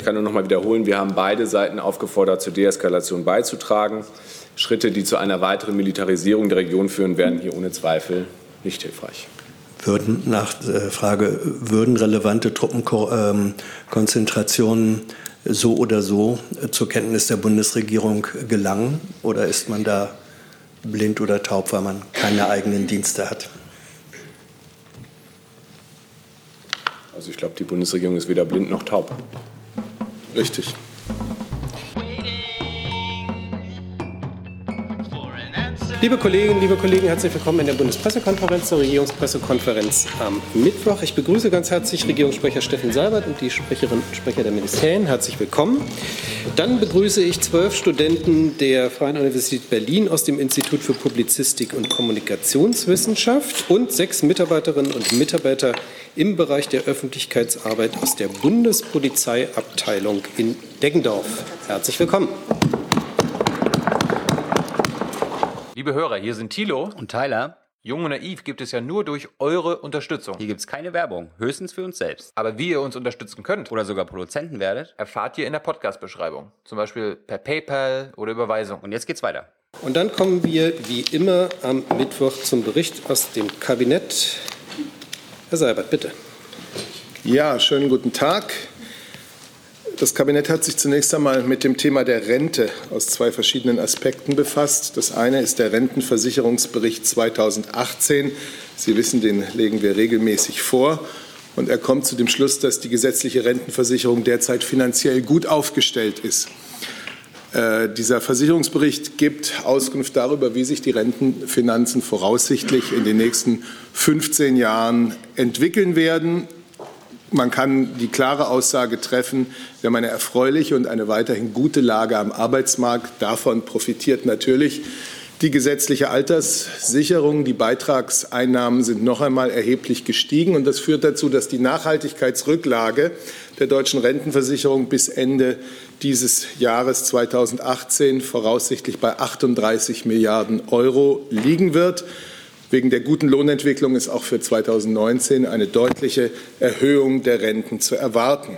ich kann nur noch mal wiederholen, wir haben beide Seiten aufgefordert, zur Deeskalation beizutragen. Schritte, die zu einer weiteren Militarisierung der Region führen, werden hier ohne Zweifel nicht hilfreich. Würden nach äh, Frage, würden relevante Truppenkonzentrationen ähm, so oder so zur Kenntnis der Bundesregierung gelangen? Oder ist man da blind oder taub, weil man keine eigenen Dienste hat? Also ich glaube, die Bundesregierung ist weder blind noch taub. Richtig. Liebe Kolleginnen, liebe Kollegen, herzlich willkommen in der Bundespressekonferenz, der Regierungspressekonferenz am Mittwoch. Ich begrüße ganz herzlich Regierungssprecher Steffen Seibert und die Sprecherinnen und Sprecher der Ministerien. Herzlich willkommen. Dann begrüße ich zwölf Studenten der Freien Universität Berlin aus dem Institut für Publizistik und Kommunikationswissenschaft und sechs Mitarbeiterinnen und Mitarbeiter im Bereich der Öffentlichkeitsarbeit aus der Bundespolizeiabteilung in Deggendorf. Herzlich willkommen. Liebe Hörer, hier sind Thilo und Tyler. Jung und naiv gibt es ja nur durch eure Unterstützung. Hier gibt es keine Werbung, höchstens für uns selbst. Aber wie ihr uns unterstützen könnt oder sogar Produzenten werdet, erfahrt ihr in der Podcast-Beschreibung. Zum Beispiel per PayPal oder Überweisung. Und jetzt geht's weiter. Und dann kommen wir wie immer am Mittwoch zum Bericht aus dem Kabinett. Herr Seibert, bitte. Ja, schönen guten Tag. Das Kabinett hat sich zunächst einmal mit dem Thema der Rente aus zwei verschiedenen Aspekten befasst. Das eine ist der Rentenversicherungsbericht 2018. Sie wissen, den legen wir regelmäßig vor. Und er kommt zu dem Schluss, dass die gesetzliche Rentenversicherung derzeit finanziell gut aufgestellt ist. Äh, dieser Versicherungsbericht gibt Auskunft darüber, wie sich die Rentenfinanzen voraussichtlich in den nächsten 15 Jahren entwickeln werden man kann die klare Aussage treffen, wir haben eine erfreuliche und eine weiterhin gute Lage am Arbeitsmarkt. Davon profitiert natürlich die gesetzliche Alterssicherung. Die Beitragseinnahmen sind noch einmal erheblich gestiegen. Und das führt dazu, dass die Nachhaltigkeitsrücklage der deutschen Rentenversicherung bis Ende dieses Jahres 2018 voraussichtlich bei 38 Milliarden Euro liegen wird. Wegen der guten Lohnentwicklung ist auch für 2019 eine deutliche Erhöhung der Renten zu erwarten.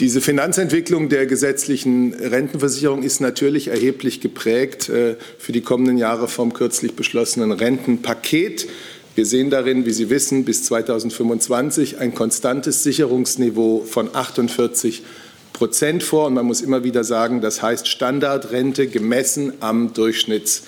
Diese Finanzentwicklung der gesetzlichen Rentenversicherung ist natürlich erheblich geprägt äh, für die kommenden Jahre vom kürzlich beschlossenen Rentenpaket. Wir sehen darin, wie Sie wissen, bis 2025 ein konstantes Sicherungsniveau von 48 Prozent vor. Und man muss immer wieder sagen, das heißt Standardrente gemessen am Durchschnitts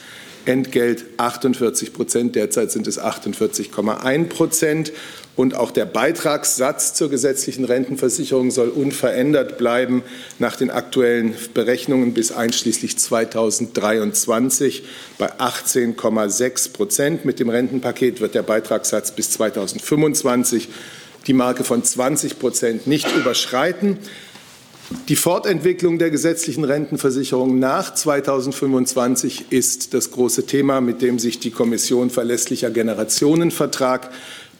Entgelt 48 Prozent. Derzeit sind es 48,1 Prozent. Und auch der Beitragssatz zur gesetzlichen Rentenversicherung soll unverändert bleiben nach den aktuellen Berechnungen bis einschließlich 2023 bei 18,6 Prozent. Mit dem Rentenpaket wird der Beitragssatz bis 2025 die Marke von 20 Prozent nicht überschreiten. Die Fortentwicklung der gesetzlichen Rentenversicherung nach 2025 ist das große Thema, mit dem sich die Kommission Verlässlicher Generationenvertrag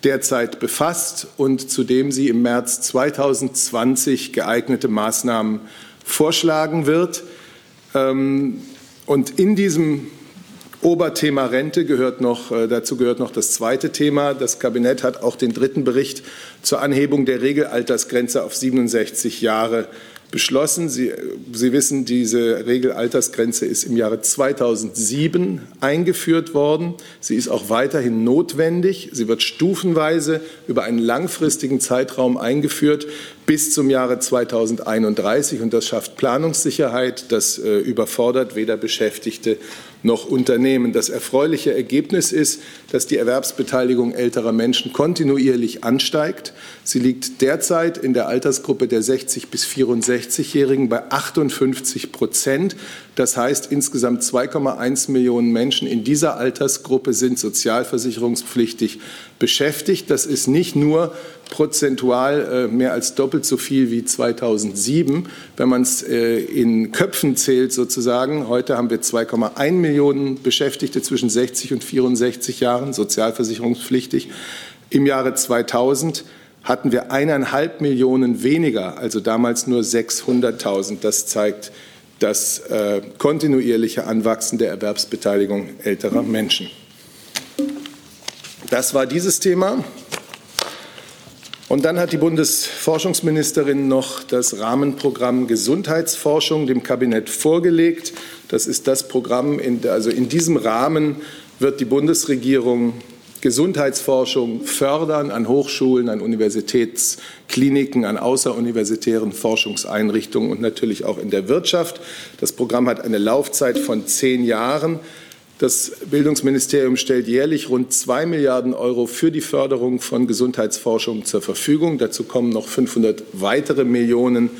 derzeit befasst und zu dem sie im März 2020 geeignete Maßnahmen vorschlagen wird. Ähm, und in diesem Oberthema Rente gehört noch, äh, dazu gehört noch das zweite Thema. Das Kabinett hat auch den dritten Bericht zur Anhebung der Regelaltersgrenze auf 67 Jahre beschlossen. Sie, Sie wissen, diese Regelaltersgrenze ist im Jahre 2007 eingeführt worden. Sie ist auch weiterhin notwendig. Sie wird stufenweise über einen langfristigen Zeitraum eingeführt bis zum Jahre 2031. Und das schafft Planungssicherheit. Das äh, überfordert weder Beschäftigte noch Unternehmen. Das erfreuliche Ergebnis ist, dass die Erwerbsbeteiligung älterer Menschen kontinuierlich ansteigt. Sie liegt derzeit in der Altersgruppe der 60 bis 64-Jährigen bei 58 Prozent. Das heißt, insgesamt 2,1 Millionen Menschen in dieser Altersgruppe sind sozialversicherungspflichtig beschäftigt. Das ist nicht nur prozentual äh, mehr als doppelt so viel wie 2007. Wenn man es äh, in Köpfen zählt sozusagen, heute haben wir 2,1 Millionen Beschäftigte zwischen 60 und 64 Jahren, sozialversicherungspflichtig. Im Jahre 2000 hatten wir eineinhalb Millionen weniger, also damals nur 600.000. Das zeigt das äh, kontinuierliche Anwachsen der Erwerbsbeteiligung älterer Menschen. Das war dieses Thema. Und dann hat die Bundesforschungsministerin noch das Rahmenprogramm Gesundheitsforschung dem Kabinett vorgelegt. Das ist das Programm, in, also in diesem Rahmen wird die Bundesregierung Gesundheitsforschung fördern an Hochschulen, an Universitätskliniken, an außeruniversitären Forschungseinrichtungen und natürlich auch in der Wirtschaft. Das Programm hat eine Laufzeit von zehn Jahren. Das Bildungsministerium stellt jährlich rund zwei Milliarden Euro für die Förderung von Gesundheitsforschung zur Verfügung. Dazu kommen noch 500 weitere Millionen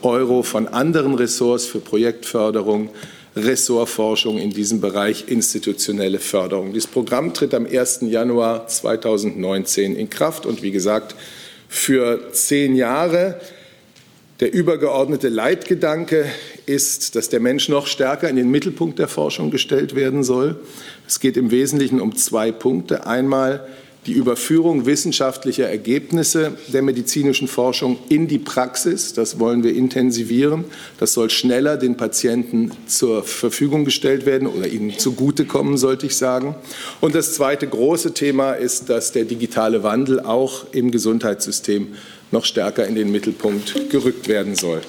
Euro von anderen Ressorts für Projektförderung, Ressortforschung in diesem Bereich institutionelle Förderung. Dieses Programm tritt am 1. Januar 2019 in Kraft und wie gesagt für zehn Jahre. Der übergeordnete Leitgedanke ist, dass der Mensch noch stärker in den Mittelpunkt der Forschung gestellt werden soll. Es geht im Wesentlichen um zwei Punkte. Einmal die Überführung wissenschaftlicher Ergebnisse der medizinischen Forschung in die Praxis. Das wollen wir intensivieren. Das soll schneller den Patienten zur Verfügung gestellt werden oder ihnen zugutekommen, sollte ich sagen. Und das zweite große Thema ist, dass der digitale Wandel auch im Gesundheitssystem noch stärker in den Mittelpunkt gerückt werden soll.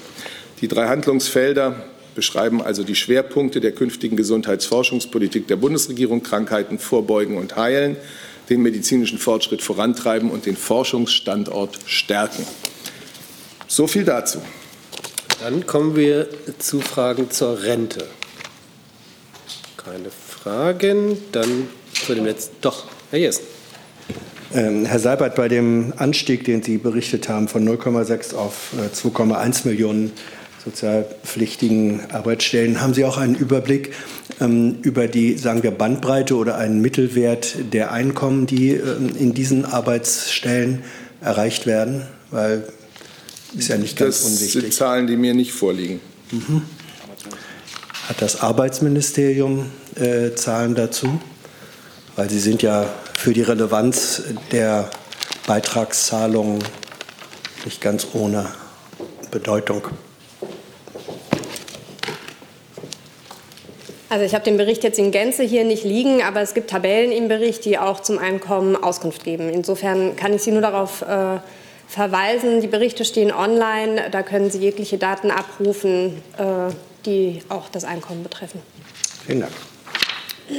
Die drei Handlungsfelder beschreiben also die Schwerpunkte der künftigen Gesundheitsforschungspolitik der Bundesregierung, Krankheiten vorbeugen und heilen, den medizinischen Fortschritt vorantreiben und den Forschungsstandort stärken. So viel dazu. Dann kommen wir zu Fragen zur Rente. Keine Fragen. Dann zu dem letzten. Doch, Herr Jessen. Ähm, Herr Seibert, bei dem Anstieg, den Sie berichtet haben, von 0,6 auf 2,1 äh, Millionen sozialpflichtigen Arbeitsstellen, haben Sie auch einen Überblick ähm, über die, sagen wir, Bandbreite oder einen Mittelwert der Einkommen, die ähm, in diesen Arbeitsstellen erreicht werden? Weil ist ja nicht ganz das unwichtig. Das sind Zahlen, die mir nicht vorliegen. Mhm. Hat das Arbeitsministerium äh, Zahlen dazu? Weil Sie sind ja für die Relevanz der Beitragszahlungen nicht ganz ohne Bedeutung. Also ich habe den Bericht jetzt in Gänze hier nicht liegen, aber es gibt Tabellen im Bericht, die auch zum Einkommen Auskunft geben. Insofern kann ich Sie nur darauf äh, verweisen. Die Berichte stehen online, da können Sie jegliche Daten abrufen, äh, die auch das Einkommen betreffen. Vielen Dank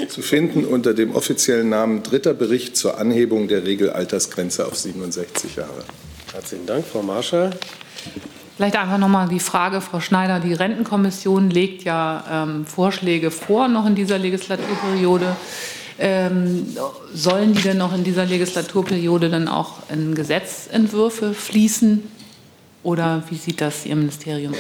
zu finden unter dem offiziellen Namen Dritter Bericht zur Anhebung der Regelaltersgrenze auf 67 Jahre. Herzlichen Dank, Frau Marschall. Vielleicht einfach noch mal die Frage, Frau Schneider. Die Rentenkommission legt ja ähm, Vorschläge vor, noch in dieser Legislaturperiode. Ähm, sollen die denn noch in dieser Legislaturperiode dann auch in Gesetzentwürfe fließen? Oder wie sieht das Ihr Ministerium?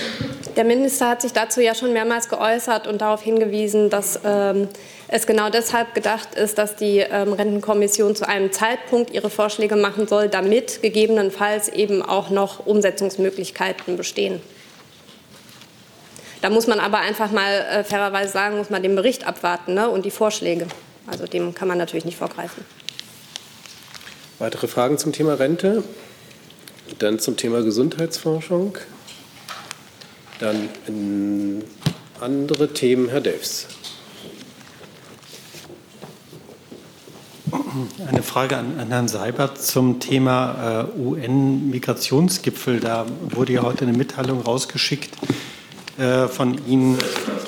Der Minister hat sich dazu ja schon mehrmals geäußert und darauf hingewiesen, dass ähm, es genau deshalb gedacht ist, dass die ähm, Rentenkommission zu einem Zeitpunkt ihre Vorschläge machen soll, damit gegebenenfalls eben auch noch Umsetzungsmöglichkeiten bestehen. Da muss man aber einfach mal äh, fairerweise sagen, muss man den Bericht abwarten ne, und die Vorschläge. Also dem kann man natürlich nicht vorgreifen. Weitere Fragen zum Thema Rente? Dann zum Thema Gesundheitsforschung. Dann andere Themen, Herr Delfs. Eine Frage an, an, Herrn Seibert zum Thema äh, UN-Migrationsgipfel. Da wurde ja heute eine Mitteilung rausgeschickt äh, von Ihnen,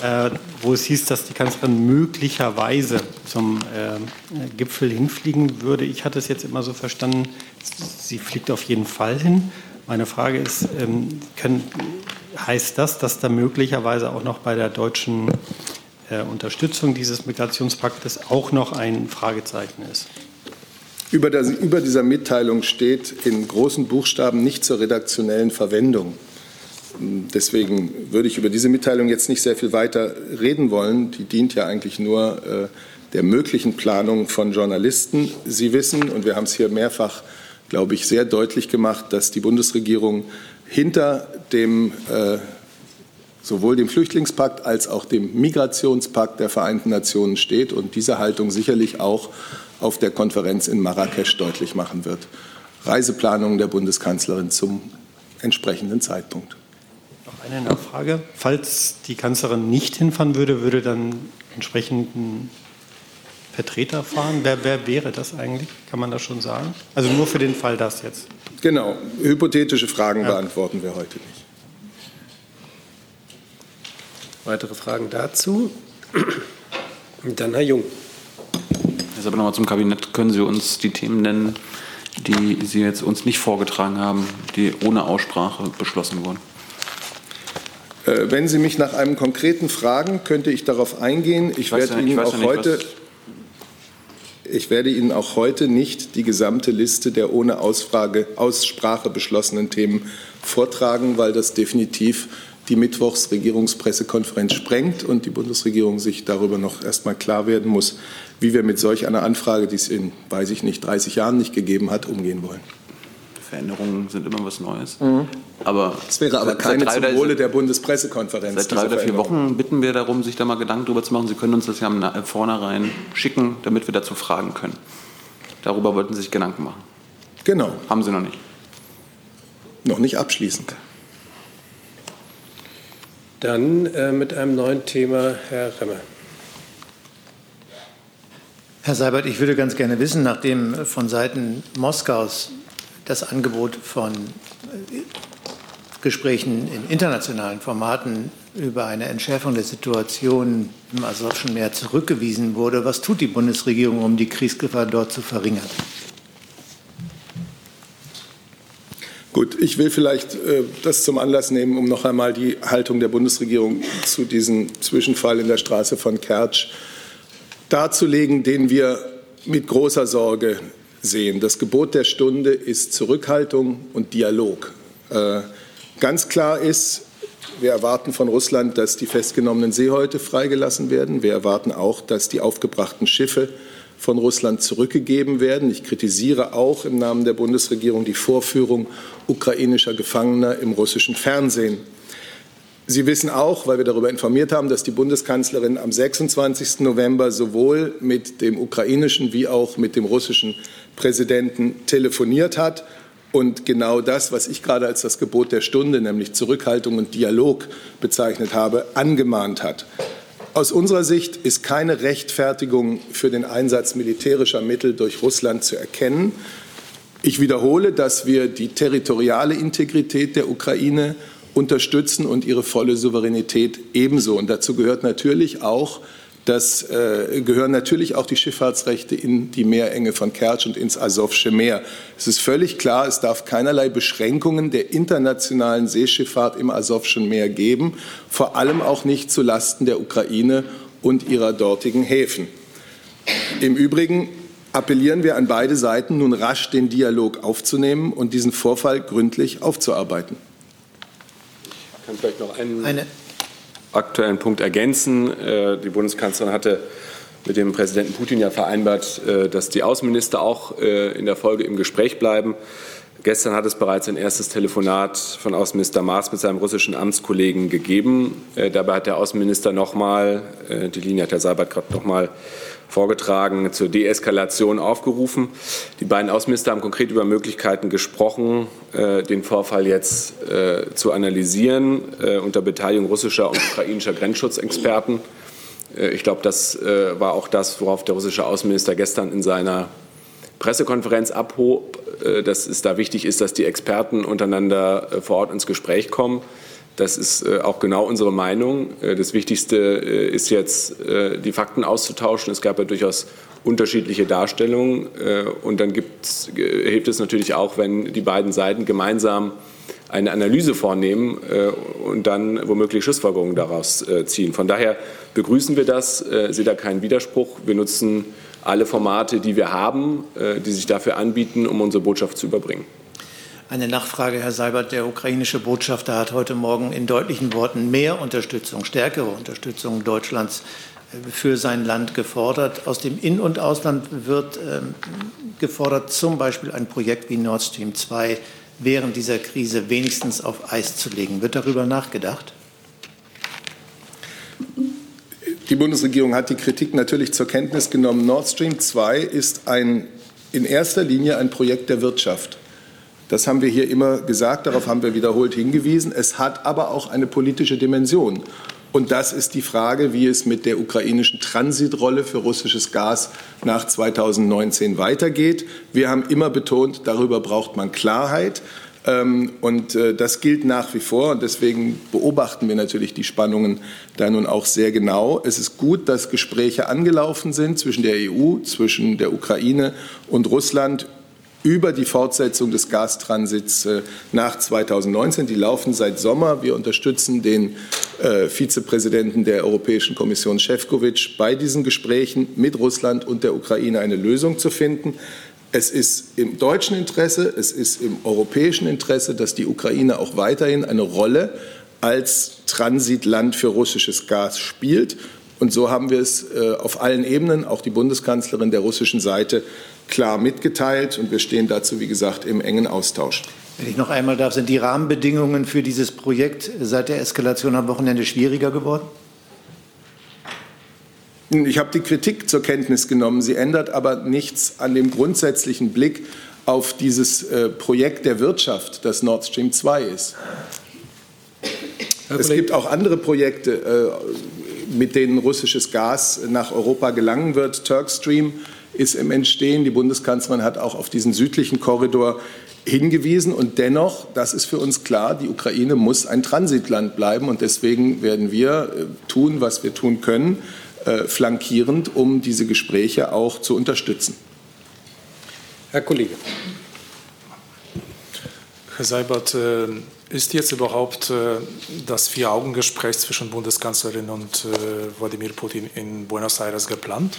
äh, wo es hieß, dass die Kanzlerin möglicherweise zum äh, Gipfel hinfliegen würde. Ich hatte es jetzt immer so verstanden, sie fliegt auf jeden Fall hin. Meine Frage ist, ähm, können, heißt das, dass da möglicherweise auch noch bei der deutschen äh, Unterstützung dieses Migrationspaktes auch noch ein Fragezeichen ist? Über, das, über dieser Mitteilung steht in großen Buchstaben nicht zur redaktionellen Verwendung. Deswegen würde ich über diese Mitteilung jetzt nicht sehr viel weiter reden wollen. Die dient ja eigentlich nur äh, der möglichen Planung von Journalisten. Sie wissen, und wir haben es hier mehrfach, glaube ich, sehr deutlich gemacht, dass die Bundesregierung hinter dem äh, sowohl dem Flüchtlingspakt als auch dem Migrationspakt der Vereinten Nationen steht und diese Haltung sicherlich auch auf der Konferenz in Marrakesch deutlich machen wird. Reiseplanungen der Bundeskanzlerin zum entsprechenden Zeitpunkt. Noch eine Nachfrage. Falls die Kanzlerin nicht hinfahren würde, würde dann entsprechend ein Vertreter fahren? Wer, wer wäre das eigentlich? Kann man das schon sagen? Also nur für den Fall das jetzt. Genau. Hypothetische Fragen ja. beantworten wir heute nicht. Weitere Fragen dazu? Dann Herr Jung. Jetzt aber nochmal zum Kabinett. Können Sie uns die Themen nennen, die Sie jetzt uns nicht vorgetragen haben, die ohne Aussprache beschlossen wurden? Äh, wenn Sie mich nach einem konkreten fragen, könnte ich darauf eingehen. Ich, ich werde Ihnen auch nicht, heute. Ich werde Ihnen auch heute nicht die gesamte Liste der ohne Ausfrage, Aussprache beschlossenen Themen vortragen, weil das definitiv die Mittwochsregierungspressekonferenz sprengt und die Bundesregierung sich darüber noch erst mal klar werden muss, wie wir mit solch einer Anfrage, die es in, weiß ich nicht, 30 Jahren nicht gegeben hat, umgehen wollen. Veränderungen sind immer was Neues. Mhm. Aber es wäre aber keine zum Wohle der Bundespressekonferenz. Seit drei oder vier Wochen bitten wir darum, sich da mal Gedanken darüber zu machen. Sie können uns das ja im Vornherein schicken, damit wir dazu fragen können. Darüber wollten Sie sich Gedanken machen. Genau. Haben Sie noch nicht. Noch nicht abschließend. Dann äh, mit einem neuen Thema Herr Remmer. Herr Seibert, ich würde ganz gerne wissen, nachdem von Seiten Moskaus das Angebot von äh, Gesprächen in internationalen Formaten über eine Entschärfung der Situation im Asowschen Meer zurückgewiesen wurde, was tut die Bundesregierung, um die Kriegsgefahr dort zu verringern? Gut, ich will vielleicht äh, das zum Anlass nehmen, um noch einmal die Haltung der Bundesregierung zu diesem Zwischenfall in der Straße von Kertsch darzulegen, den wir mit großer Sorge sehen. Das Gebot der Stunde ist Zurückhaltung und Dialog. Äh, ganz klar ist, wir erwarten von Russland, dass die festgenommenen Seehäute freigelassen werden. Wir erwarten auch, dass die aufgebrachten Schiffe von Russland zurückgegeben werden. Ich kritisiere auch im Namen der Bundesregierung die Vorführung ukrainischer Gefangener im russischen Fernsehen. Sie wissen auch, weil wir darüber informiert haben, dass die Bundeskanzlerin am 26. November sowohl mit dem ukrainischen wie auch mit dem russischen Präsidenten telefoniert hat und genau das, was ich gerade als das Gebot der Stunde, nämlich Zurückhaltung und Dialog bezeichnet habe, angemahnt hat. Aus unserer Sicht ist keine Rechtfertigung für den Einsatz militärischer Mittel durch Russland zu erkennen. Ich wiederhole, dass wir die territoriale Integrität der Ukraine unterstützen und ihre volle Souveränität ebenso. Und dazu gehört natürlich auch das äh, gehören natürlich auch die Schifffahrtsrechte in die Meerenge von Kertsch und ins Asowsche Meer. Es ist völlig klar, es darf keinerlei Beschränkungen der internationalen Seeschifffahrt im Asowschen Meer geben, vor allem auch nicht zulasten der Ukraine und ihrer dortigen Häfen. Im Übrigen appellieren wir an beide Seiten, nun rasch den Dialog aufzunehmen und diesen Vorfall gründlich aufzuarbeiten. Ich kann vielleicht noch einen eine aktuellen Punkt ergänzen. Äh, die Bundeskanzlerin hatte mit dem Präsidenten Putin ja vereinbart, äh, dass die Außenminister auch äh, in der Folge im Gespräch bleiben. Gestern hat es bereits ein erstes Telefonat von Außenminister Maas mit seinem russischen Amtskollegen gegeben. Dabei hat der Außenminister nochmal, die Linie hat Herr Seibert gerade nochmal vorgetragen, zur Deeskalation aufgerufen. Die beiden Außenminister haben konkret über Möglichkeiten gesprochen, äh, den Vorfall jetzt äh, zu analysieren äh, unter Beteiligung russischer und ukrainischer Grenzschutzexperten. Ich glaube, das war auch das, worauf der russische Außenminister gestern in seiner Pressekonferenz abhob, dass es da wichtig ist, dass die Experten untereinander vor Ort ins Gespräch kommen. Das ist äh, auch genau unsere Meinung. Äh, das Wichtigste äh, ist jetzt, die Fakten auszutauschen. Es gab ja durchaus unterschiedliche Darstellungen. Und dann hilft es natürlich auch, wenn die beiden Seiten gemeinsam eine Analyse vornehmen und dann womöglich Schlussfolgerungen daraus ziehen. Von daher begrüßen wir das, sehe da keinen Widerspruch. Wir nutzen alle Formate, die wir haben, die sich dafür anbieten, um unsere Botschaft zu überbringen. Eine Nachfrage, Herr Seibert. Der ukrainische Botschafter hat heute Morgen in deutlichen Worten mehr Unterstützung, stärkere Unterstützung Deutschlands äh, für sein Land gefordert. Aus dem In- und Ausland wird ähm, gefordert, zum Beispiel ein Projekt wie Nord Stream 2 während dieser Krise wenigstens auf Eis zu legen. Wird darüber nachgedacht? Die Bundesregierung hat die Kritik natürlich zur Kenntnis genommen. Nord Stream 2 ist ein, in erster Linie ein Projekt der Wirtschaft. Das haben wir hier immer gesagt, darauf haben wir wiederholt hingewiesen. Es hat aber auch eine politische Dimension. Und das ist die Frage, wie es mit der ukrainischen Transitrolle für russisches Gas nach 2019 weitergeht. Wir haben immer betont, darüber braucht man Klarheit. Ähm, und äh, das gilt nach wie vor. Und deswegen beobachten wir natürlich die Spannungen da nun auch sehr genau. Es ist gut, dass Gespräche angelaufen sind zwischen der EU, zwischen der Ukraine und Russland über die Fortsetzung des Gastransits äh, nach 2019. Die laufen seit Sommer. Wir unterstützen den äh, Vizepräsidenten der Europäischen Kommission, Šefčovič, bei diesen Gesprächen mit Russland und der Ukraine eine Lösung zu finden. Es ist im deutschen Interesse, es ist im europäischen Interesse, dass die Ukraine auch weiterhin eine Rolle als Transitland für russisches Gas spielt. Und so haben wir es äh, auf allen Ebenen, auch die Bundeskanzlerin der russischen Seite, klar mitgeteilt. Und wir stehen dazu, wie gesagt, im engen Austausch. Wenn ich noch einmal darf, sind die Rahmenbedingungen für dieses Projekt seit der Eskalation am Wochenende schwieriger geworden? Ich habe die Kritik zur Kenntnis genommen. Sie ändert aber nichts an dem grundsätzlichen Blick auf dieses äh, Projekt der Wirtschaft, das Nord Stream 2 ist. Es gibt auch andere Projekte, äh, mit denen russisches Gas nach Europa gelangen wird. Turkstream ist im Entstehen. Die Bundeskanzlerin hat auch auf diesen südlichen Korridor hingewiesen. Und dennoch, das ist für uns klar, die Ukraine muss ein Transitland bleiben. Und deswegen werden wir äh, tun, was wir tun können, äh, flankierend, um diese Gespräche auch zu unterstützen. Herr Kollege. Herr Seibert, äh, ist jetzt überhaupt äh, das Vier-Augen-Gespräch zwischen Bundeskanzlerin und Wladimir Putin in Buenos Aires geplant?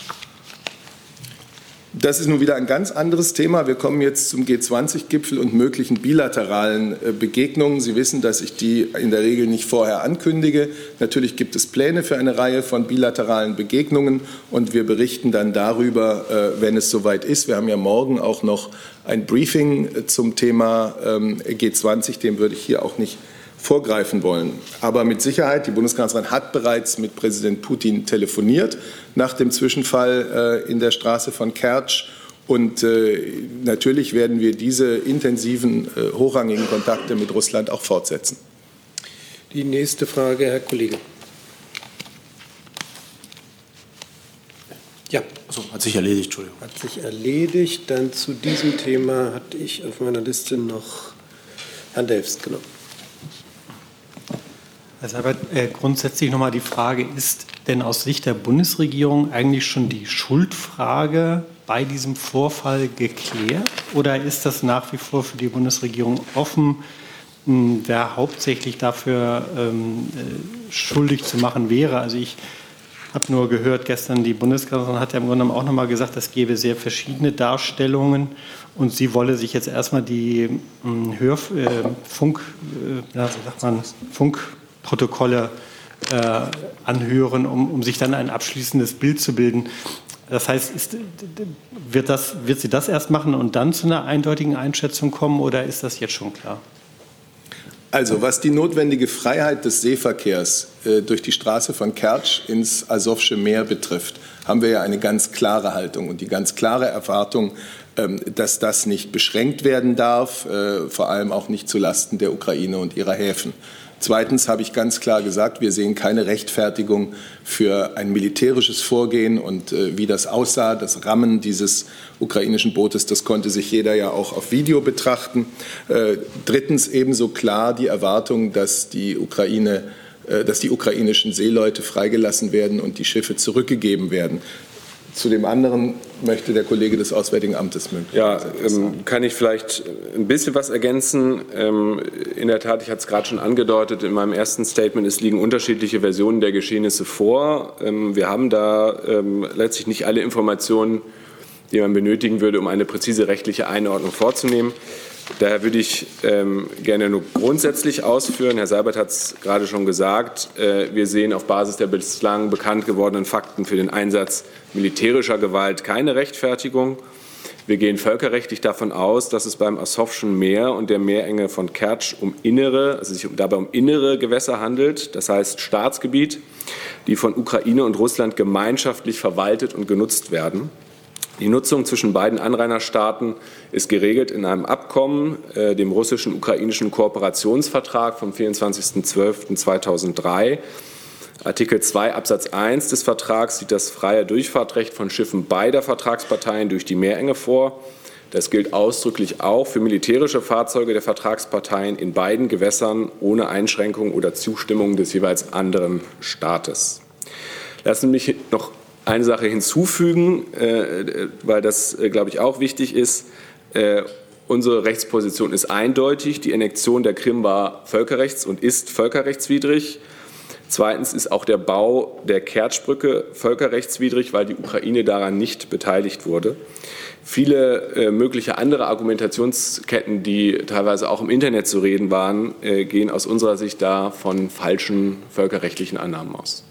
Das ist nun wieder ein ganz anderes Thema. Wir kommen jetzt zum G20-Gipfel und möglichen bilateralen äh, Begegnungen. Sie wissen, dass ich die in der Regel nicht vorher ankündige. Natürlich gibt es Pläne für eine Reihe von bilateralen Begegnungen und wir berichten dann darüber, äh, wenn es soweit ist. Wir haben ja morgen auch noch ein Briefing äh, zum Thema ähm, G20. Dem würde ich hier auch nicht vorgreifen wollen. Aber mit Sicherheit, die Bundeskanzlerin hat bereits mit Präsident Putin telefoniert nach dem Zwischenfall äh, in der Straße von Kertsch. Und äh, natürlich werden wir diese intensiven, äh, hochrangigen Kontakte mit Russland auch fortsetzen. Die nächste Frage, Herr Kollege. Ja. Also, hat sich erledigt, Entschuldigung. Hat sich erledigt. Dann zu diesem Thema hatte ich auf meiner Liste noch Herrn Delfst genommen. Also aber äh, grundsätzlich nochmal die Frage, ist denn aus Sicht der Bundesregierung eigentlich schon die Schuldfrage bei diesem Vorfall geklärt? Oder ist das nach wie vor für die Bundesregierung offen, wer hauptsächlich dafür ähm, äh, schuldig zu machen wäre? Also ich habe nur gehört, gestern die Bundeskanzlerin hat ja im Grunde genommen auch nochmal gesagt, es gäbe sehr verschiedene Darstellungen und sie wolle sich jetzt erstmal die äh, Hör, äh, Funk, äh, sagt man, Funk Protokolle äh, anhören, um, um sich dann ein abschließendes Bild zu bilden. Das heißt, ist, wird, das, wird sie das erst machen und dann zu einer eindeutigen Einschätzung kommen oder ist das jetzt schon klar? Also, was die notwendige Freiheit des Seeverkehrs äh, durch die Straße von Kertsch ins Asowsche Meer betrifft, haben wir ja eine ganz klare Haltung und die ganz klare Erwartung, ähm, dass das nicht beschränkt werden darf, äh, vor allem auch nicht zulasten der Ukraine und ihrer Häfen. Zweitens habe ich ganz klar gesagt, wir sehen keine Rechtfertigung für ein militärisches Vorgehen und äh, wie das aussah, das Rammen dieses ukrainischen Bootes, das konnte sich jeder ja auch auf Video betrachten. Äh, drittens ebenso klar die Erwartung, dass die Ukraine äh, dass die ukrainischen Seeleute freigelassen werden und die Schiffe zurückgegeben werden. Zu dem anderen möchte der Kollege des Auswärtigen Amtes mögen. Ja, ähm, kann ich vielleicht ein bisschen was ergänzen. Ähm, in der Tat, ich hatte es gerade schon angedeutet in meinem ersten Statement, es liegen unterschiedliche Versionen der Geschehnisse vor. Ähm, wir haben da ähm, letztlich nicht alle Informationen, die man benötigen würde, um eine präzise rechtliche Einordnung vorzunehmen. Daher würde ich ähm, gerne nur grundsätzlich ausführen. Herr Seibert hat es gerade schon gesagt. Äh, wir sehen auf Basis der bislang bekannt gewordenen Fakten für den Einsatz militärischer Gewalt keine Rechtfertigung. Wir gehen völkerrechtlich davon aus, dass es beim Asowschen Meer und der Meerenge von Kertsch um innere, also sich dabei um innere Gewässer handelt, das heißt Staatsgebiet, die von Ukraine und Russland gemeinschaftlich verwaltet und genutzt werden. Die Nutzung zwischen beiden Anrainerstaaten ist geregelt in einem Abkommen, äh, dem russischen-ukrainischen Kooperationsvertrag vom 24.12.2003. Artikel 2 Absatz 1 des Vertrags sieht das freie Durchfahrtrecht von Schiffen beider Vertragsparteien durch die Meerenge vor. Das gilt ausdrücklich auch für militärische Fahrzeuge der Vertragsparteien in beiden Gewässern ohne Einschränkung oder Zustimmung des jeweils anderen Staates. Lassen Sie mich noch eine Sache hinzufügen, äh, weil das, äh, glaube ich, auch wichtig ist. Äh, unsere Rechtsposition ist eindeutig. Die Annexion der Krim war völkerrechts- und ist völkerrechtswidrig. Zweitens ist auch der Bau der Kertschbrücke völkerrechtswidrig, weil die Ukraine daran nicht beteiligt wurde. Viele äh, mögliche andere Argumentationsketten, die teilweise auch im Internet zu reden waren, äh, gehen aus unserer Sicht da von falschen völkerrechtlichen Annahmen aus.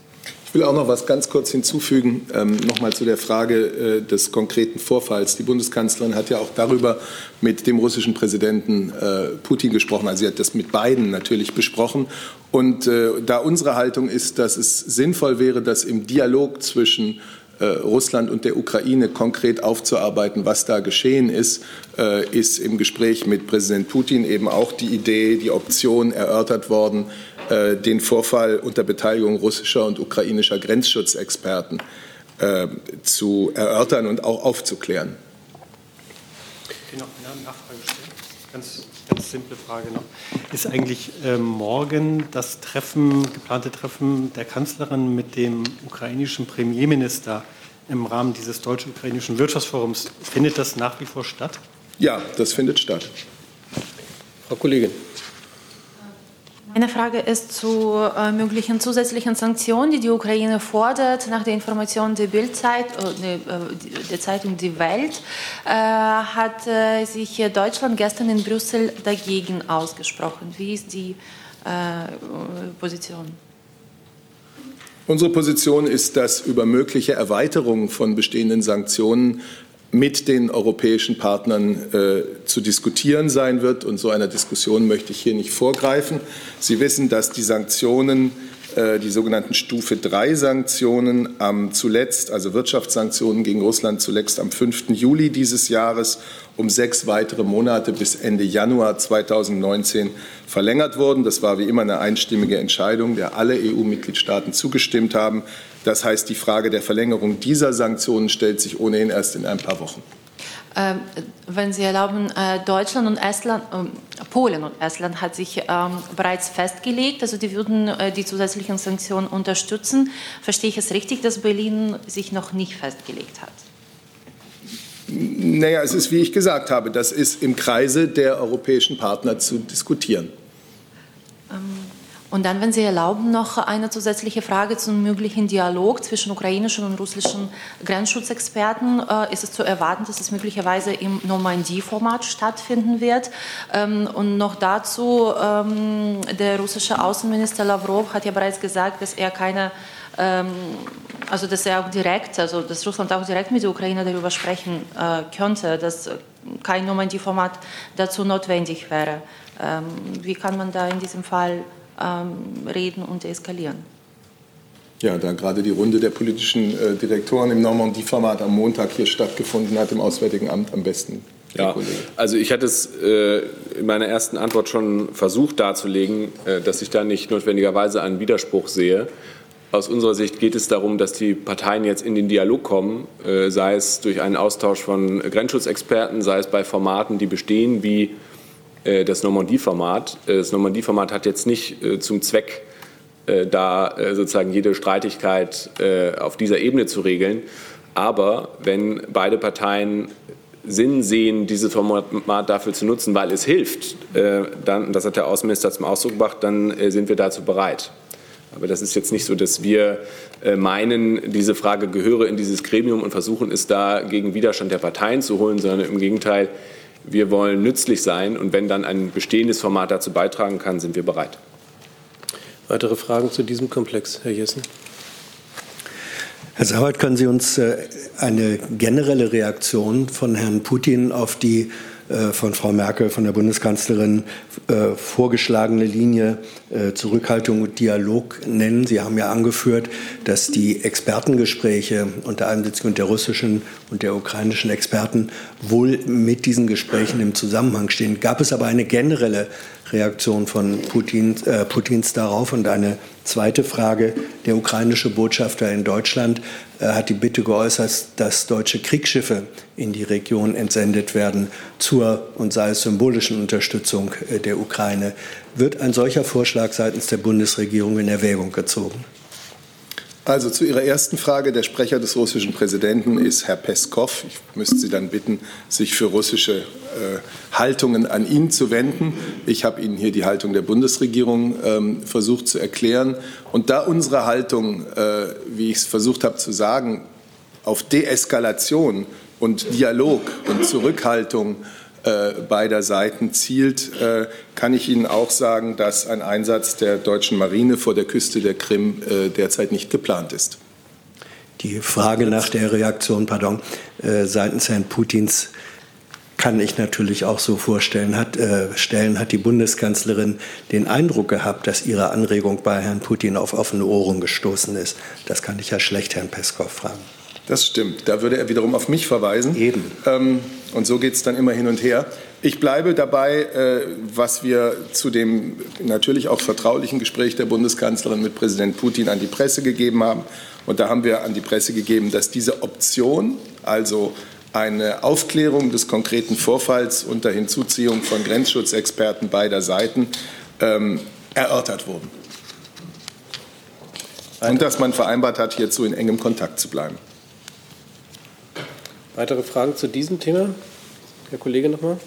Ich will auch noch was ganz kurz hinzufügen, ähm, nochmal zu der Frage äh, des konkreten Vorfalls. Die Bundeskanzlerin hat ja auch darüber mit dem russischen Präsidenten äh, Putin gesprochen. Also sie hat das mit beiden natürlich besprochen. Und äh, da unsere Haltung ist, dass es sinnvoll wäre, dass im Dialog zwischen äh, Russland und der Ukraine konkret aufzuarbeiten, was da geschehen ist, äh, ist im Gespräch mit Präsident Putin eben auch die Idee, die Option erörtert worden, äh, den Vorfall unter Beteiligung russischer und ukrainischer Grenzschutzexperten äh, zu erörtern und auch aufzuklären. Ich noch eine Nachfrage stellen. Ganz, ganz simple Frage noch. Ist eigentlich äh, morgen das Treffen, geplante Treffen der Kanzlerin mit dem ukrainischen Premierminister im Rahmen dieses deutsch-ukrainischen Wirtschaftsforums, findet das nach wie vor statt? Ja, das findet statt. Frau Kollegin. Meine Frage ist zu äh, möglichen zusätzlichen Sanktionen, die die Ukraine fordert. Nach der Information der Bildzeit, äh, der Zeitung Die Welt, äh, hat äh, sich Deutschland gestern in Brüssel dagegen ausgesprochen. Wie ist die äh, Position? Unsere Position ist, dass über mögliche Erweiterungen von bestehenden Sanktionen mit den europäischen Partnern äh, zu diskutieren sein wird. Und so einer Diskussion möchte ich hier nicht vorgreifen. Sie wissen, dass die Sanktionen, äh, die sogenannten Stufe 3 Sanktionen, am zuletzt, also Wirtschaftssanktionen gegen Russland zuletzt am 5. Juli dieses Jahres um sechs weitere Monate bis Ende Januar 2019 verlängert wurden. Das war wie immer eine einstimmige Entscheidung, der alle EU-Mitgliedstaaten zugestimmt haben. Das heißt, die Frage der Verlängerung dieser Sanktionen stellt sich ohnehin erst in ein paar Wochen. Ähm, wenn Sie erlauben, äh, Deutschland und Estland, äh, Polen und Estland hat sich ähm, bereits festgelegt, also die würden äh, die zusätzlichen Sanktionen unterstützen. Verstehe ich es richtig, dass Berlin sich noch nicht festgelegt hat? Naja, es ist, wie ich gesagt habe, das ist im Kreise der europäischen Partner zu diskutieren. Ähm, und dann, wenn Sie erlauben, noch eine zusätzliche Frage zum möglichen Dialog zwischen ukrainischen und russischen Grenzschutzexperten. Äh, ist es zu erwarten, dass es möglicherweise im Normandie-Format stattfinden wird? Ähm, und noch dazu, ähm, der russische Außenminister Lavrov hat ja bereits gesagt, dass er keine also dass er auch direkt, also dass Russland auch direkt mit der Ukraine darüber sprechen äh, könnte, dass kein Normandie-Format dazu notwendig wäre. Ähm, wie kann man da in diesem Fall ähm, reden und eskalieren? Ja, da gerade die Runde der politischen äh, Direktoren im Normandie-Format am Montag hier stattgefunden hat, im Auswärtigen Amt am besten. Ja, also ich hatte es äh, in meiner ersten Antwort schon versucht darzulegen, äh, dass ich da nicht notwendigerweise einen Widerspruch sehe. Aus unserer Sicht geht es darum, dass die Parteien jetzt in den Dialog kommen, äh, sei es durch einen Austausch von Grenzschutzexperten, sei es bei Formaten, die bestehen, wie äh, das Normandie-Format. Äh, das Normandie-Format hat jetzt nicht zum Zweck, da sozusagen jede Streitigkeit auf dieser Ebene zu regeln. Aber wenn beide Parteien Sinn sehen, dieses Format dafür zu nutzen, weil es hilft, dann, das hat der Außenminister zum Ausdruck gebracht, dann sind wir dazu bereit. Aber das ist jetzt nicht so, dass wir äh, meinen, diese Frage gehöre in dieses Gremium und versuchen es da gegen Widerstand der Parteien zu holen, sondern im Gegenteil, wir wollen nützlich sein und wenn dann ein bestehendes Format dazu beitragen kann, sind wir bereit. Weitere Fragen zu diesem Komplex, Herr Jessen? Herr Sauert, können Sie uns äh, eine generelle Reaktion von Herrn Putin auf die von Frau Merkel, von der Bundeskanzlerin äh, vorgeschlagene Linie äh, Zurückhaltung und Dialog nennen. Sie haben ja angeführt, dass die Expertengespräche unter Einbeziehung der russischen und der ukrainischen Experten wohl mit diesen Gesprächen im Zusammenhang stehen. Gab es aber eine generelle Reaktion von Putin, äh, Putins darauf? Und eine zweite Frage. Der ukrainische Botschafter in Deutschland äh, hat die Bitte geäußert, dass deutsche Kriegsschiffe in die Region entsendet werden zur und sei es symbolischen Unterstützung äh, der Ukraine. Wird ein solcher Vorschlag seitens der Bundesregierung in Erwägung gezogen? Also zu Ihrer ersten Frage. Der Sprecher des russischen Präsidenten ist Herr Peskov. Ich müsste Sie dann bitten, sich für russische äh, Haltungen an ihn zu wenden. Ich habe Ihnen hier die Haltung der Bundesregierung ähm, versucht zu erklären. Und da unsere Haltung, äh, wie ich es versucht habe zu sagen, auf Deeskalation und Dialog und Zurückhaltung beider Seiten zielt, äh, kann ich Ihnen auch sagen, dass ein Einsatz der deutschen Marine vor der Küste der Krim äh, derzeit nicht geplant ist. Die Frage nach der Reaktion pardon, seitens Herrn Putins kann ich natürlich auch so vorstellen, hat, äh, stellen, hat die Bundeskanzlerin den Eindruck gehabt, dass ihre Anregung bei Herrn Putin auf offene Ohren gestoßen ist. Das kann ich ja schlecht Herrn Peskov fragen. Das stimmt. Da würde er wiederum auf mich verweisen. Eben. Ähm, und so geht es dann immer hin und her. Ich bleibe dabei, äh, was wir zu dem natürlich auch vertraulichen Gespräch der Bundeskanzlerin mit Präsident Putin an die Presse gegeben haben. Und da haben wir an die Presse gegeben, dass diese Option, also eine Aufklärung des konkreten Vorfalls unter Hinzuziehung von Grenzschutzexperten beider Seiten, ähm, erörtert wurden. Und dass man vereinbart hat, hierzu in engem Kontakt zu bleiben. Weitere Fragen zu diesem Thema? Herr Kollege nochmal.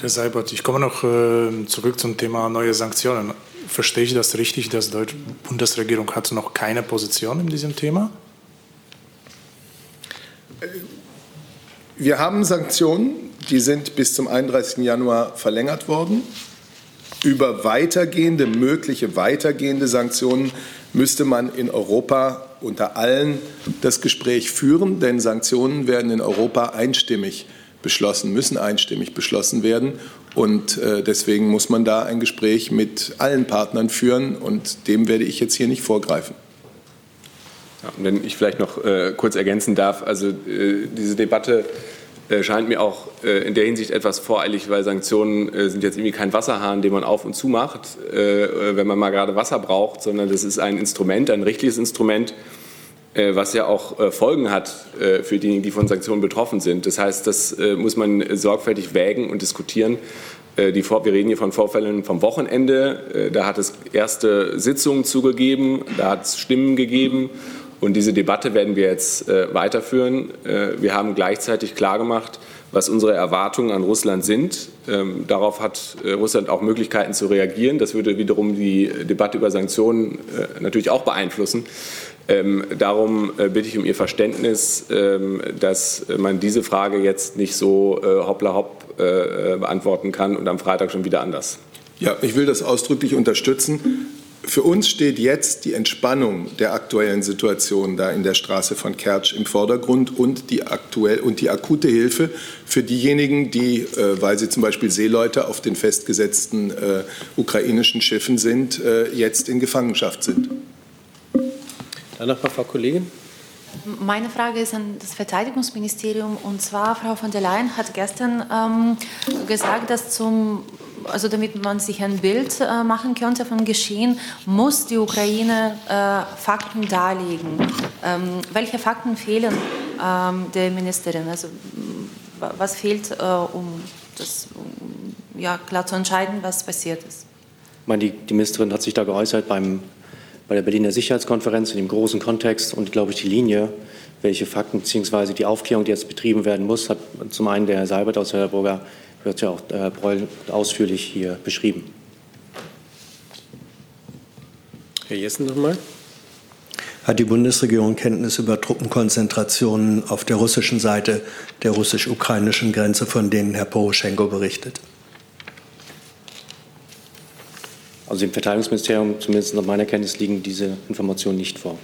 Herr Seibert, ich komme noch äh, zurück zum Thema neue Sanktionen. Verstehe ich das richtig, dass die Bundesregierung hat noch keine Position in diesem Thema? Wir haben Sanktionen, die sind bis zum 31. Januar verlängert worden. Über weitergehende, mögliche weitergehende Sanktionen müsste man in Europa unter allen das Gespräch führen, denn Sanktionen werden in Europa einstimmig beschlossen, müssen einstimmig beschlossen werden. Und äh, deswegen muss man da ein Gespräch mit allen Partnern führen und dem werde ich jetzt hier nicht vorgreifen. Ja, wenn ich vielleicht noch äh, kurz ergänzen darf, also äh, diese Debatte scheint mir auch äh, in der Hinsicht etwas voreilig, weil Sanktionen äh, sind jetzt irgendwie kein Wasserhahn, den man auf und zu macht, wenn man mal gerade Wasser braucht, sondern das ist ein Instrument, ein richtiges Instrument, was ja auch Folgen hat für diejenigen, die von Sanktionen betroffen sind. Das heißt, das muss man sorgfältig wägen und diskutieren. wir reden hier von Vorfällen vom Wochenende. Da hat es erste Sitzungen zugegeben, da hat es Stimmen gegeben. Und diese Debatte werden wir jetzt äh, weiterführen. Äh, wir haben gleichzeitig klargemacht, was unsere Erwartungen an Russland sind. Ähm, darauf hat äh, Russland auch Möglichkeiten zu reagieren. Das würde wiederum die Debatte über Sanktionen äh, natürlich auch beeinflussen. Ähm, darum äh, bitte ich um Ihr Verständnis, ähm, dass man diese Frage jetzt nicht so äh, hoppla hopp beantworten kann und am Freitag schon wieder anders. Ja, ich will das ausdrücklich unterstützen. Für uns steht jetzt die Entspannung der aktuellen Situation da in der Straße von Kertsch im Vordergrund und die, aktuell, und die akute Hilfe für diejenigen, die, äh, weil sie zum Beispiel Seeleute auf den festgesetzten äh, ukrainischen Schiffen sind, äh, jetzt in Gefangenschaft sind. Dann noch mal, Frau Kollegin. Meine Frage ist an das Verteidigungsministerium. Und zwar, Frau von der Leyen hat gestern ähm, gesagt, dass zum also damit man sich ein Bild äh, machen könnte vom Geschehen, muss die Ukraine äh, Fakten darlegen. Ähm, welche Fakten fehlen ähm, der Ministerin? Also was fehlt, äh, um das um, ja, klar zu entscheiden, was passiert ist? Ich meine, die, die Ministerin hat sich da geäußert beim, bei der Berliner Sicherheitskonferenz in dem großen Kontext und, glaube ich, die Linie, welche Fakten bzw. die Aufklärung, die jetzt betrieben werden muss, hat zum einen der Herr Seibert aus Hellerburger wird ja auch Herr Breul ausführlich hier beschrieben. Herr Jessen nochmal. Hat die Bundesregierung Kenntnis über Truppenkonzentrationen auf der russischen Seite der russisch-ukrainischen Grenze, von denen Herr Poroschenko berichtet? Also im Verteidigungsministerium, zumindest nach meiner Kenntnis, liegen diese Informationen nicht vor.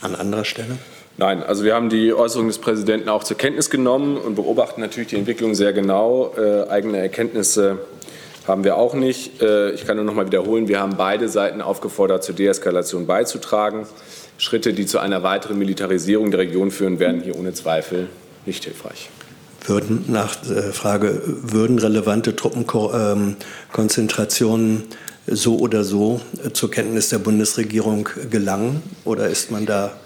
An anderer Stelle? Nein, also wir haben die Äußerung des Präsidenten auch zur Kenntnis genommen und beobachten natürlich die Entwicklung sehr genau. Äh, eigene Erkenntnisse haben wir auch nicht. Äh, ich kann nur noch mal wiederholen, wir haben beide Seiten aufgefordert, zur Deeskalation beizutragen. Schritte, die zu einer weiteren Militarisierung der Region führen, wären hier ohne Zweifel nicht hilfreich. Würden, Nachfrage, würden relevante Truppenkonzentrationen so oder so zur Kenntnis der Bundesregierung gelangen? Oder ist man da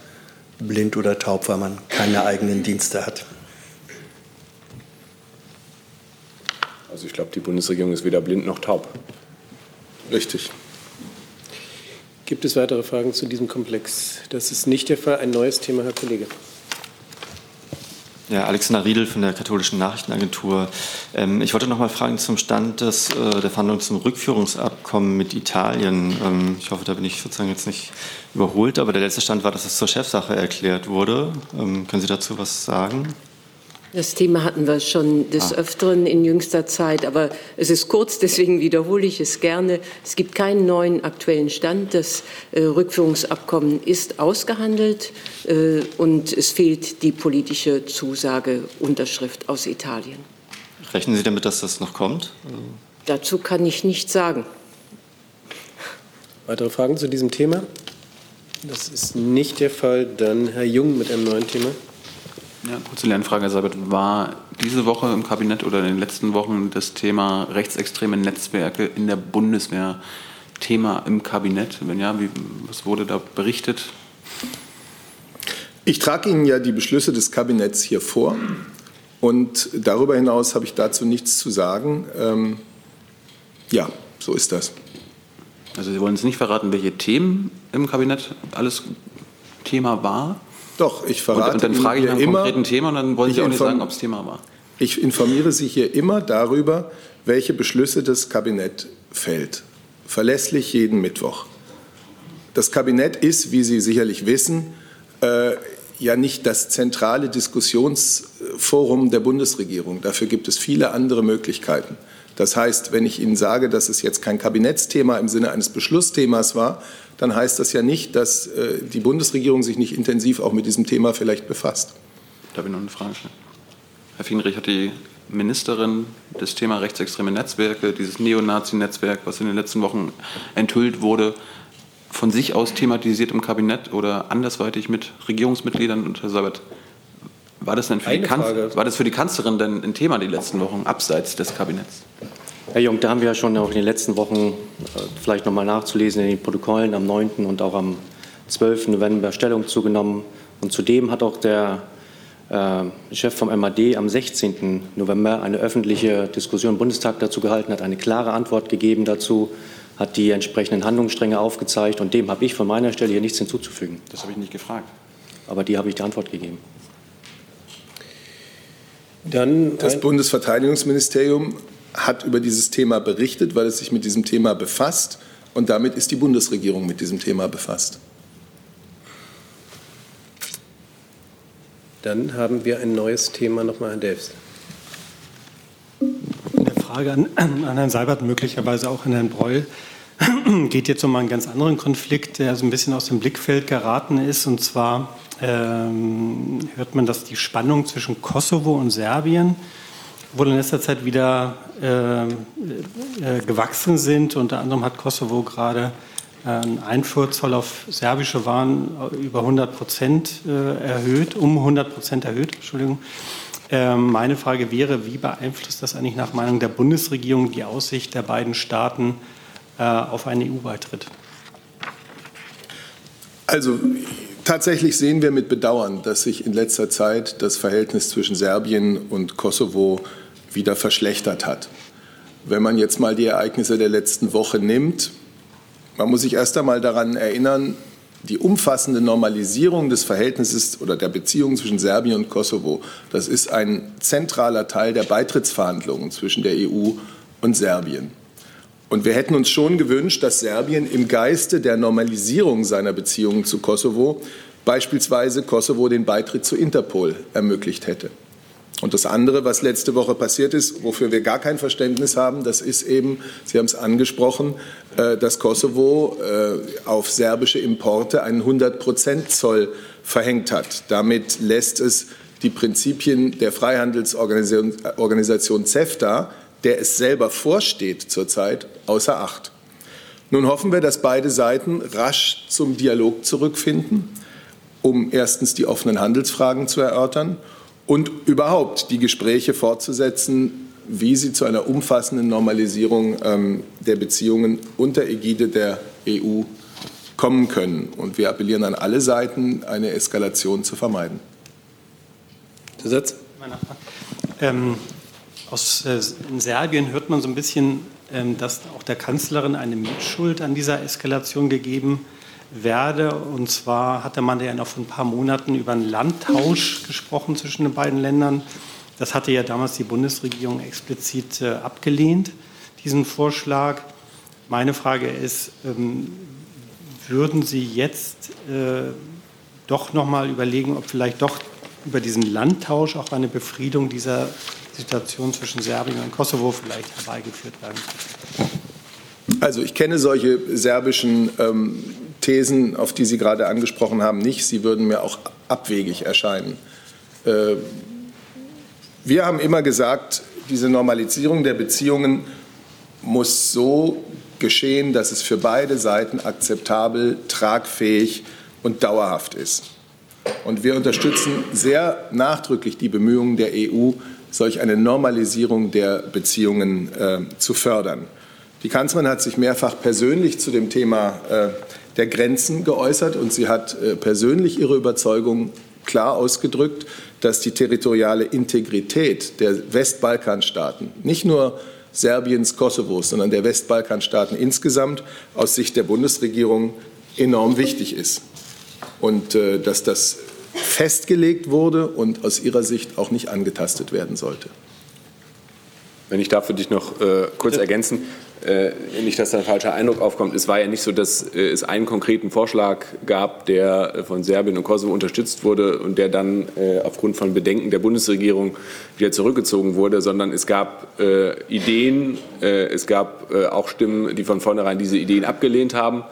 blind oder taub, weil man keine eigenen Dienste hat? Also ich glaube, die Bundesregierung ist weder blind noch taub. Richtig. Gibt es weitere Fragen zu diesem Komplex? Das ist nicht der Fall. Ein neues Thema, Herr Kollege. Ja, Alexander Riedel von der Katholischen Nachrichtenagentur. Ähm, ich wollte noch mal fragen zum Stand des, äh, der Verhandlungen zum Rückführungsabkommen mit Italien. Ähm, ich hoffe, da bin ich sozusagen jetzt nicht überholt, aber der letzte Stand war, dass es zur Chefsache erklärt wurde. Ähm, können Sie dazu was sagen? Das Thema hatten wir schon des ah. Öfteren in jüngster Zeit, aber es ist kurz, deswegen wiederhole ich es gerne. Es gibt keinen neuen aktuellen Stand. Das äh, Rückführungsabkommen ist ausgehandelt äh, und es fehlt die politische Zusage, Unterschrift aus Italien. Rechnen Sie damit, dass das noch kommt? Dazu kann ich nichts sagen. Weitere Fragen zu diesem Thema? Das ist nicht der Fall. Dann Herr Jung mit einem neuen Thema. Ja, kurze Lernfrage, Herr Seibert. War diese Woche im Kabinett oder in den letzten Wochen das Thema rechtsextreme Netzwerke in der Bundeswehr Thema im Kabinett? Wenn ja, wie, was wurde da berichtet? Ich trage Ihnen ja die Beschlüsse des Kabinetts hier vor. Und darüber hinaus habe ich dazu nichts zu sagen. Ähm, ja, so ist das. Also Sie wollen uns nicht verraten, welche Themen im Kabinett alles Thema war? Doch, ich verrate und, und dann frage ich nach einem immer, konkreten Thema und dann wollen Sie auch nicht sagen, ob es Thema war. Ich informiere Sie hier immer darüber, welche Beschlüsse das Kabinett fällt. Verlässlich jeden Mittwoch. Das Kabinett ist, wie Sie sicherlich wissen, äh, ja nicht das zentrale Diskussionsforum der Bundesregierung. Dafür gibt es viele andere Möglichkeiten. Das heißt, wenn ich Ihnen sage, dass es jetzt kein Kabinettsthema im Sinne eines Beschlussthemas war, dann heißt das ja nicht, dass äh, die Bundesregierung sich nicht intensiv auch mit diesem Thema vielleicht befasst. Darf ich noch eine Frage stellen? Herr Fienrich, hat die Ministerin das Thema rechtsextreme Netzwerke, dieses Neonazi-Netzwerk, was in den letzten Wochen enthüllt wurde, von sich aus thematisiert im Kabinett oder andersweitig mit Regierungsmitgliedern? Und Herr Sabat, war das denn für, die, war das für die Kanzlerin denn ein Thema die letzten Wochen abseits des Kabinetts? Herr Jung, da haben wir ja schon auch in den letzten Wochen äh, vielleicht noch mal nachzulesen in den Protokollen am 9. und auch am 12. November Stellung zugenommen. Und zudem hat auch der äh, Chef vom MAD am 16. November eine öffentliche Diskussion im Bundestag dazu gehalten, hat eine klare Antwort gegeben dazu, hat die entsprechenden Handlungsstränge aufgezeigt. Und dem habe ich von meiner Stelle hier nichts hinzuzufügen. Das habe ich nicht gefragt. Aber die habe ich die Antwort gegeben. Dann das Bundesverteidigungsministerium hat über dieses Thema berichtet, weil es sich mit diesem Thema befasst. Und damit ist die Bundesregierung mit diesem Thema befasst. Dann haben wir ein neues Thema nochmal, Herr Delfs. Eine Frage an, an Herrn Seibert, möglicherweise auch an Herrn Breul. Geht jetzt um einen ganz anderen Konflikt, der so ein bisschen aus dem Blickfeld geraten ist. Und zwar ähm, hört man, dass die Spannung zwischen Kosovo und Serbien wohl in letzter Zeit wieder äh, äh, gewachsen sind. Unter anderem hat Kosovo gerade äh, einen Einfuhrzoll auf serbische Waren über 100 Prozent äh, erhöht, um 100 Prozent erhöht. Entschuldigung. Ähm, meine Frage wäre, wie beeinflusst das eigentlich nach Meinung der Bundesregierung die Aussicht der beiden Staaten äh, auf einen EU-Beitritt? Also tatsächlich sehen wir mit Bedauern, dass sich in letzter Zeit das Verhältnis zwischen Serbien und Kosovo wieder verschlechtert hat. Wenn man jetzt mal die Ereignisse der letzten Woche nimmt, man muss sich erst einmal daran erinnern, die umfassende Normalisierung des Verhältnisses oder der Beziehungen zwischen Serbien und Kosovo, das ist ein zentraler Teil der Beitrittsverhandlungen zwischen der EU und Serbien. Und wir hätten uns schon gewünscht, dass Serbien im Geiste der Normalisierung seiner Beziehungen zu Kosovo beispielsweise Kosovo den Beitritt zu Interpol ermöglicht hätte. Und das andere, was letzte Woche passiert ist, wofür wir gar kein Verständnis haben, das ist eben, Sie haben es angesprochen, äh, dass Kosovo äh, auf serbische Importe einen 100-Prozent-Zoll verhängt hat. Damit lässt es die Prinzipien der Freihandelsorganisation CEFTA, der es selber vorsteht zurzeit, außer Acht. Nun hoffen wir, dass beide Seiten rasch zum Dialog zurückfinden, um erstens die offenen Handelsfragen zu erörtern und überhaupt die Gespräche fortzusetzen, wie sie zu einer umfassenden Normalisierung ähm, der Beziehungen unter Ägide der EU kommen können. Und wir appellieren an alle Seiten, eine Eskalation zu vermeiden. Zusatz? Ähm, aus äh, in Serbien hört man so ein bisschen, ähm, dass auch der Kanzlerin eine Mitschuld an dieser Eskalation gegeben werde. Und zwar hatte man ja noch vor ein paar Monaten über einen Landtausch gesprochen zwischen den beiden Ländern. Das hatte ja damals die Bundesregierung explizit äh, abgelehnt, diesen Vorschlag. Meine Frage ist, ähm, würden Sie jetzt äh, doch noch mal überlegen, ob vielleicht doch über diesen Landtausch auch eine Befriedung dieser Situation zwischen Serbien und Kosovo vielleicht herbeigeführt werden? Also ich kenne solche serbischen ähm, Thesen, auf die Sie gerade angesprochen haben, nicht. Sie würden mir auch abwegig erscheinen. Äh, wir haben immer gesagt, diese Normalisierung der Beziehungen muss so geschehen, dass es für beide Seiten akzeptabel, tragfähig und dauerhaft ist. Und wir unterstützen sehr nachdrücklich die Bemühungen der EU, solch eine Normalisierung der Beziehungen äh, zu fördern. Die Kanzlerin hat sich mehrfach persönlich zu dem Thema äh, der Grenzen geäußert und sie hat äh, persönlich ihre Überzeugung klar ausgedrückt, dass die territoriale Integrität der Westbalkanstaaten, nicht nur Serbiens, Kosovos, sondern der Westbalkanstaaten insgesamt aus Sicht der Bundesregierung enorm wichtig ist. Und äh, dass das festgelegt wurde und aus ihrer Sicht auch nicht angetastet werden sollte. Wenn ich darf, würde ich noch äh, kurz ergänzen, äh, nicht, dass da ein falscher Eindruck aufkommt. Es war ja nicht so, dass äh, es einen konkreten Vorschlag gab, der äh, von Serbien und Kosovo unterstützt wurde und der dann äh, aufgrund von Bedenken der Bundesregierung wieder zurückgezogen wurde, sondern es gab äh, Ideen, es gab auch Stimmen, die von vornherein diese Ideen abgelehnt haben.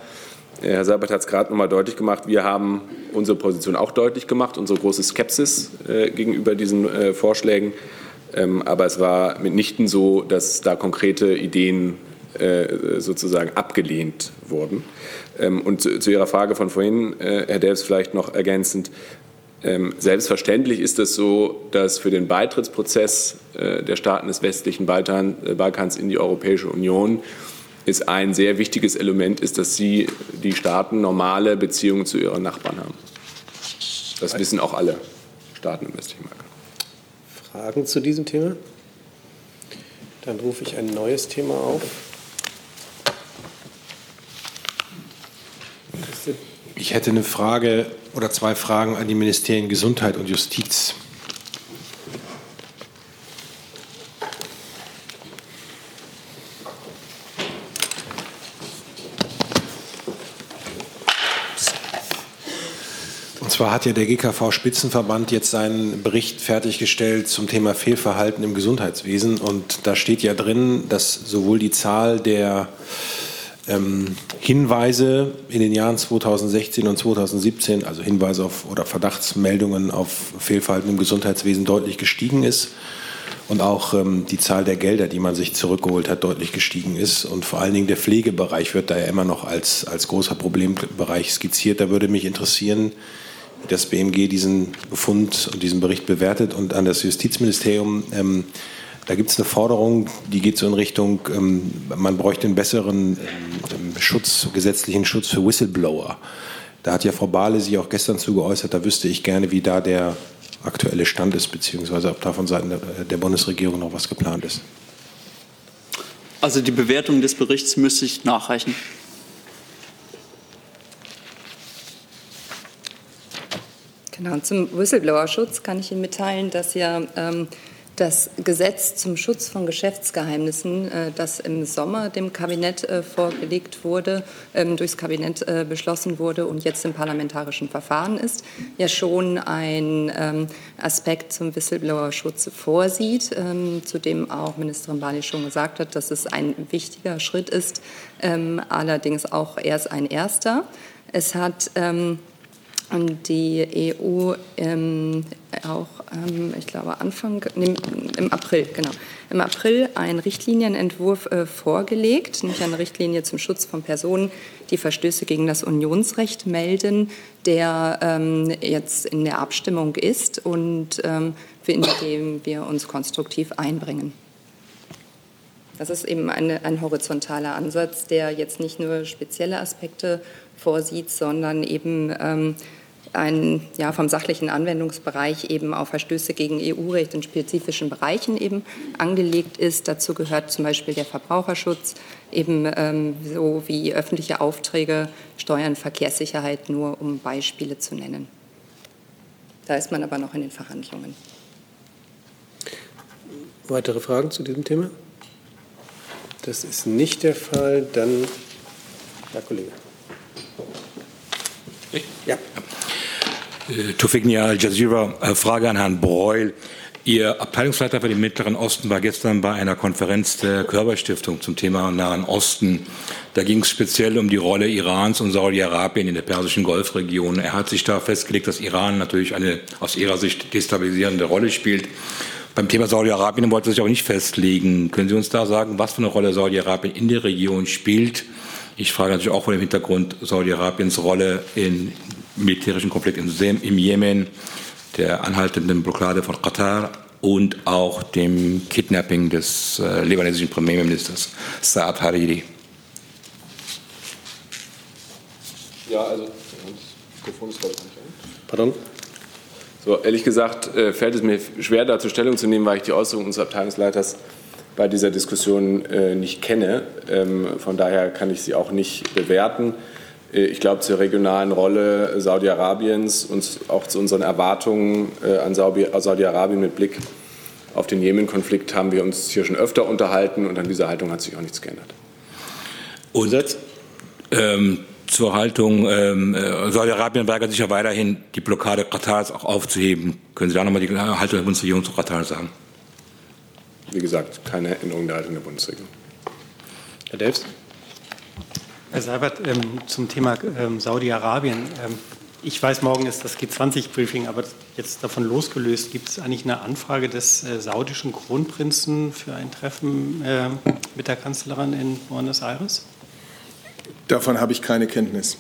Herr Seibert hat es gerade noch mal deutlich gemacht. Wir haben unsere Position auch deutlich gemacht, unsere große Skepsis gegenüber diesen Vorschlägen. Ähm, aber es war mitnichten so, dass da konkrete Ideen äh, sozusagen abgelehnt wurden. Ähm, und zu Ihrer Frage von vorhin, äh, Herr Delfs, vielleicht noch ergänzend. Ähm, selbstverständlich ist es so, dass für den Beitrittsprozess äh, der Staaten des westlichen Balkans in die Europäische Union ist ein sehr wichtiges Element ist, dass sie die Staaten normale Beziehungen zu ihren Nachbarn haben. Das wissen auch alle Staaten im westlichen Balkan. Fragen zu diesem Thema? Dann rufe ich ein neues Thema auf. Ich hätte eine Frage oder zwei Fragen an die Ministerien Gesundheit und Justiz. Und zwar hat ja der GKV-Spitzenverband jetzt seinen Bericht fertiggestellt zum Thema Fehlverhalten im Gesundheitswesen. Und da steht ja drin, dass sowohl die Zahl der ähm, Hinweise in den Jahren 2016 und 2017, also Hinweise auf oder Verdachtsmeldungen auf Fehlverhalten im Gesundheitswesen deutlich gestiegen ist und auch ähm, die Zahl der Gelder, die man sich zurückgeholt hat, deutlich gestiegen ist. Und vor allen Dingen der Pflegebereich wird da ja immer noch als, als großer Problembereich skizziert. Da würde mich interessieren, wie das BMG diesen Befund und diesen Bericht bewertet und an das Justizministerium. Ähm, da gibt es eine Forderung, die geht so in Richtung, ähm, man bräuchte einen besseren ähm, Schutz, gesetzlichen Schutz für Whistleblower. Da hat ja Frau Bahle sich auch gestern zu geäußert, da wüsste ich gerne, wie da der aktuelle Stand ist, beziehungsweise ob da von Seiten der Bundesregierung noch was geplant ist. Also die Bewertung des Berichts müsste ich nachreichen. Genau, zum Whistleblower-Schutz kann ich Ihnen mitteilen, dass ja ähm, das Gesetz zum Schutz von Geschäftsgeheimnissen, äh, das im Sommer dem Kabinett äh, vorgelegt wurde, ähm, durchs Kabinett äh, beschlossen wurde und jetzt im parlamentarischen Verfahren ist, ja schon ein ähm, Aspekt zum Whistleblower-Schutz vorsieht, ähm, zu dem auch Ministerin Bali schon gesagt hat, dass es ein wichtiger Schritt ist, allerdings auch erst ein erster. Es hat die EU ähm, auch, ähm, ich glaube, Anfang, nee, im April, genau, im April einen Richtlinienentwurf äh, vorgelegt, nämlich eine Richtlinie zum Schutz von Personen, die Verstöße gegen das Unionsrecht melden, der ähm, jetzt in der Abstimmung ist und ähm, in dem wir uns konstruktiv einbringen. Das ist eben eine, ein horizontaler Ansatz, der jetzt nicht nur spezielle Aspekte vorsieht, sondern eben ähm, ein, ja, vom sachlichen Anwendungsbereich eben auf Verstöße gegen EU-Recht in spezifischen Bereichen eben angelegt ist. Dazu gehört zum Beispiel der Verbraucherschutz, eben ähm, so wie öffentliche Aufträge, Steuern, Verkehrssicherheit, nur um Beispiele zu nennen. Da ist man aber noch in den Verhandlungen. Weitere Fragen zu diesem Thema? Das ist nicht der Fall. Dann, Herr Kollege. Ich? Ja. Äh, Tufik Nia, Al Jazeera. Äh, Frage an Herrn Breul. Ihr Abteilungsleiter für den Mittleren Osten war gestern bei einer Konferenz der Körperstiftung zum Thema Nahen Osten. Da ging es speziell um die Rolle Irans und Saudi-Arabien in der persischen Golfregion. Er hat sich da festgelegt, dass Iran natürlich eine aus ihrer Sicht destabilisierende Rolle spielt. Beim Thema Saudi-Arabien wollte er sich auch nicht festlegen. Können Sie uns da sagen, was für eine Rolle Saudi-Arabien in der Region spielt? Ich frage natürlich auch vor dem Hintergrund Saudi-Arabiens Rolle im militärischen Konflikt im Jemen der anhaltenden Blockade von Katar und auch dem Kidnapping des äh, libanesischen Premierministers Saad Hariri. Ja, also, das Mikrofon ist, glaube ich, nicht an. Pardon? So, ehrlich gesagt äh, fällt es mir schwer, dazu Stellung zu nehmen, weil ich die Äußerungen unseres Abteilungsleiters bei dieser Diskussion äh, nicht kenne. Ähm, von daher kann ich sie auch nicht bewerten. Äh, ich glaube, zur regionalen Rolle Saudi-Arabiens und auch zu unseren Erwartungen äh, an Saudi-Arabien mit Blick auf den Jemen-Konflikt haben wir uns hier schon öfter unterhalten und an dieser Haltung hat sich auch nichts geändert. Und ähm, zur Haltung, ähm, äh, Saudi-Arabien weigert sich ja weiterhin, die Blockade Katars auch aufzuheben. Können Sie da nochmal die Haltung der Bundesregierung zu Katar sagen? Wie gesagt, keine Änderung der Haltung der Bundesregierung. Herr Delfs? Herr Seibert, ähm, zum Thema ähm, Saudi-Arabien. Ähm, ich weiß, morgen ist das G20-Briefing, aber jetzt davon losgelöst, gibt es eigentlich eine Anfrage des äh, saudischen Kronprinzen für ein Treffen äh, mit der Kanzlerin in Buenos Aires? Davon habe ich keine Kenntnis.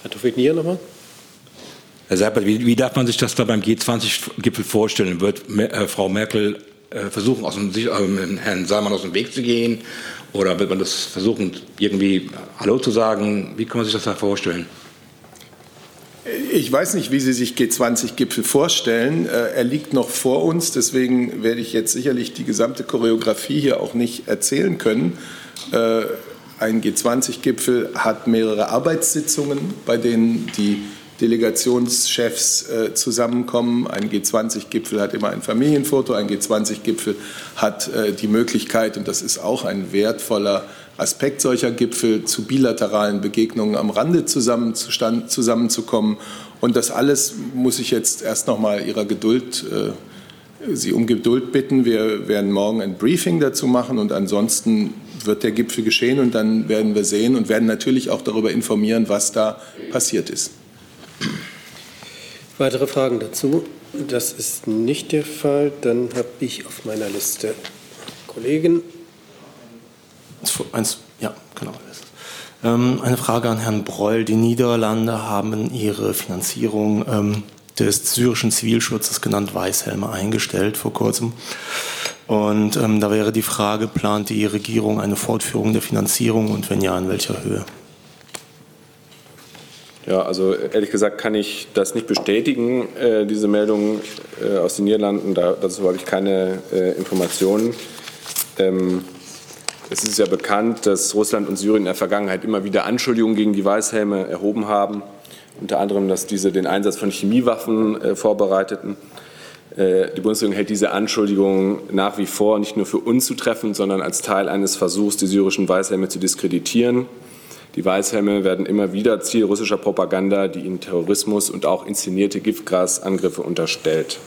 Herr Tofik Nier nochmal. Herr Seibert, wie, wie, darf man sich das da beim G20-Gipfel vorstellen? Wird äh, Frau Merkel äh, versuchen, aus dem, äh, Herrn Salman aus dem Weg zu gehen? Oder wird man das versuchen, irgendwie Hallo zu sagen? Wie kann man sich das da vorstellen? Ich weiß nicht, wie Sie sich G20-Gipfel vorstellen. Äh, er liegt noch vor uns, deswegen werde ich jetzt sicherlich die gesamte Choreografie hier auch nicht erzählen können. Äh, ein G20-Gipfel hat mehrere Arbeitssitzungen, bei denen die Delegationschefs äh, zusammenkommen. Ein G20-Gipfel hat immer ein Familienfoto, ein G20-Gipfel hat äh, die Möglichkeit, und das ist auch ein wertvoller Aspekt solcher Gipfel, zu bilateralen Begegnungen am Rande zusammen, zusammenzukommen. Und das alles muss ich jetzt erst noch mal Ihrer Geduld, äh, Sie um Geduld bitten. Wir werden morgen ein Briefing dazu machen und ansonsten wird der Gipfel geschehen und dann werden wir sehen und werden natürlich auch darüber informieren, was da passiert ist. Weitere Fragen dazu? Das ist nicht der Fall. Dann habe ich auf meiner Liste Kollegen. Eins, ja, genau. Ähm, eine Frage an Herrn Breul. Die Niederlande haben ihre Finanzierung ähm, des syrischen Zivilschutzes genannt Weißhelme eingestellt vor kurzem. Und ähm, da wäre die Frage, plant die Regierung eine Fortführung der Finanzierung und wenn ja, in welcher Höhe? Ja, also ehrlich gesagt kann ich das nicht bestätigen, äh, diese Meldung äh, aus den Niederlanden. Da, dazu habe ich keine äh, Informationen. Ähm, es ist ja bekannt, dass Russland und Syrien in der Vergangenheit immer wieder Anschuldigungen gegen die Weißhelme erhoben haben. Unter anderem, dass diese den Einsatz von Chemiewaffen äh, vorbereiteten. Äh, die Bundesregierung hält diese Anschuldigungen nach wie vor nicht nur für unzutreffend, sondern als Teil eines Versuchs, die syrischen Weißhelme zu diskreditieren. Die Weißhelme werden immer wieder Ziel russischer Propaganda, die ihnen Terrorismus und auch inszenierte Giftgasangriffe unterstellt.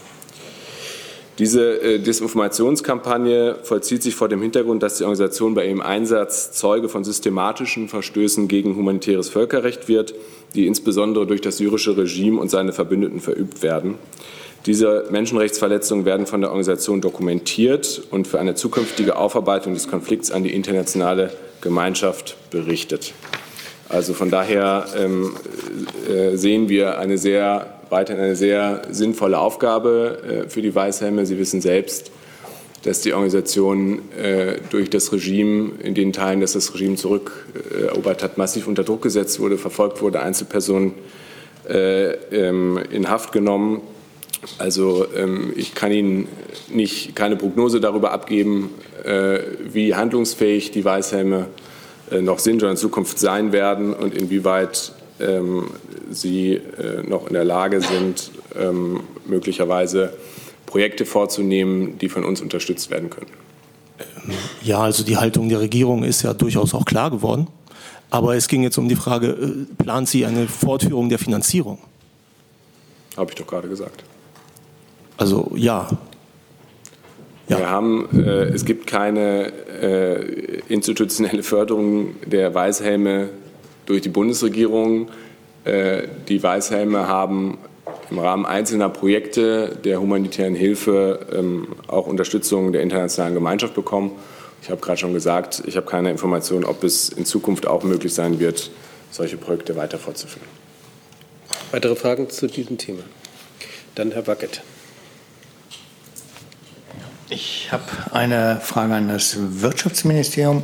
Diese äh, Desinformationskampagne vollzieht sich vor dem Hintergrund, dass die Organisation bei ihrem Einsatz Zeuge von systematischen Verstößen gegen humanitäres Völkerrecht wird, die insbesondere durch das syrische Regime und seine Verbündeten verübt werden. Diese Menschenrechtsverletzungen werden von der Organisation dokumentiert und für eine zukünftige Aufarbeitung des Konflikts an die internationale Gemeinschaft berichtet. Also von daher ähm, äh, sehen wir eine sehr weiterhin eine sehr sinnvolle Aufgabe für die Weißhelme. Sie wissen selbst, dass die Organisation durch das Regime, in den Teilen, dass das Regime zurückerobert hat, massiv unter Druck gesetzt wurde, verfolgt wurde, Einzelpersonen ähm, in Haft genommen. Also ähm, ich kann Ihnen nicht, keine Prognose darüber abgeben, wie handlungsfähig die Weißhelme noch sind oder in Zukunft sein werden und inwieweit ähm, sie äh, noch in der Lage sind, ähm, möglicherweise Projekte vorzunehmen, die von uns unterstützt werden können. Ja, also die Haltung der Regierung ist ja durchaus auch klar geworden. Aber es ging jetzt um die Frage, äh, plant sie eine Fortführung der Finanzierung? Habe ich doch gerade gesagt. Also ja. Ja. Wir haben, äh, es gibt keine äh, institutionelle Förderung der Weißhelme durch die Bundesregierung. Äh, die Weißhelme haben im Rahmen einzelner Projekte der humanitären Hilfe ähm, auch Unterstützung der internationalen Gemeinschaft bekommen. Ich habe gerade schon gesagt, ich habe keine Information, ob es in Zukunft auch möglich sein wird, solche Projekte weiter fortzuführen. Weitere Fragen zu diesem Thema? Dann Herr Wackett. Ich habe eine Frage an das Wirtschaftsministerium.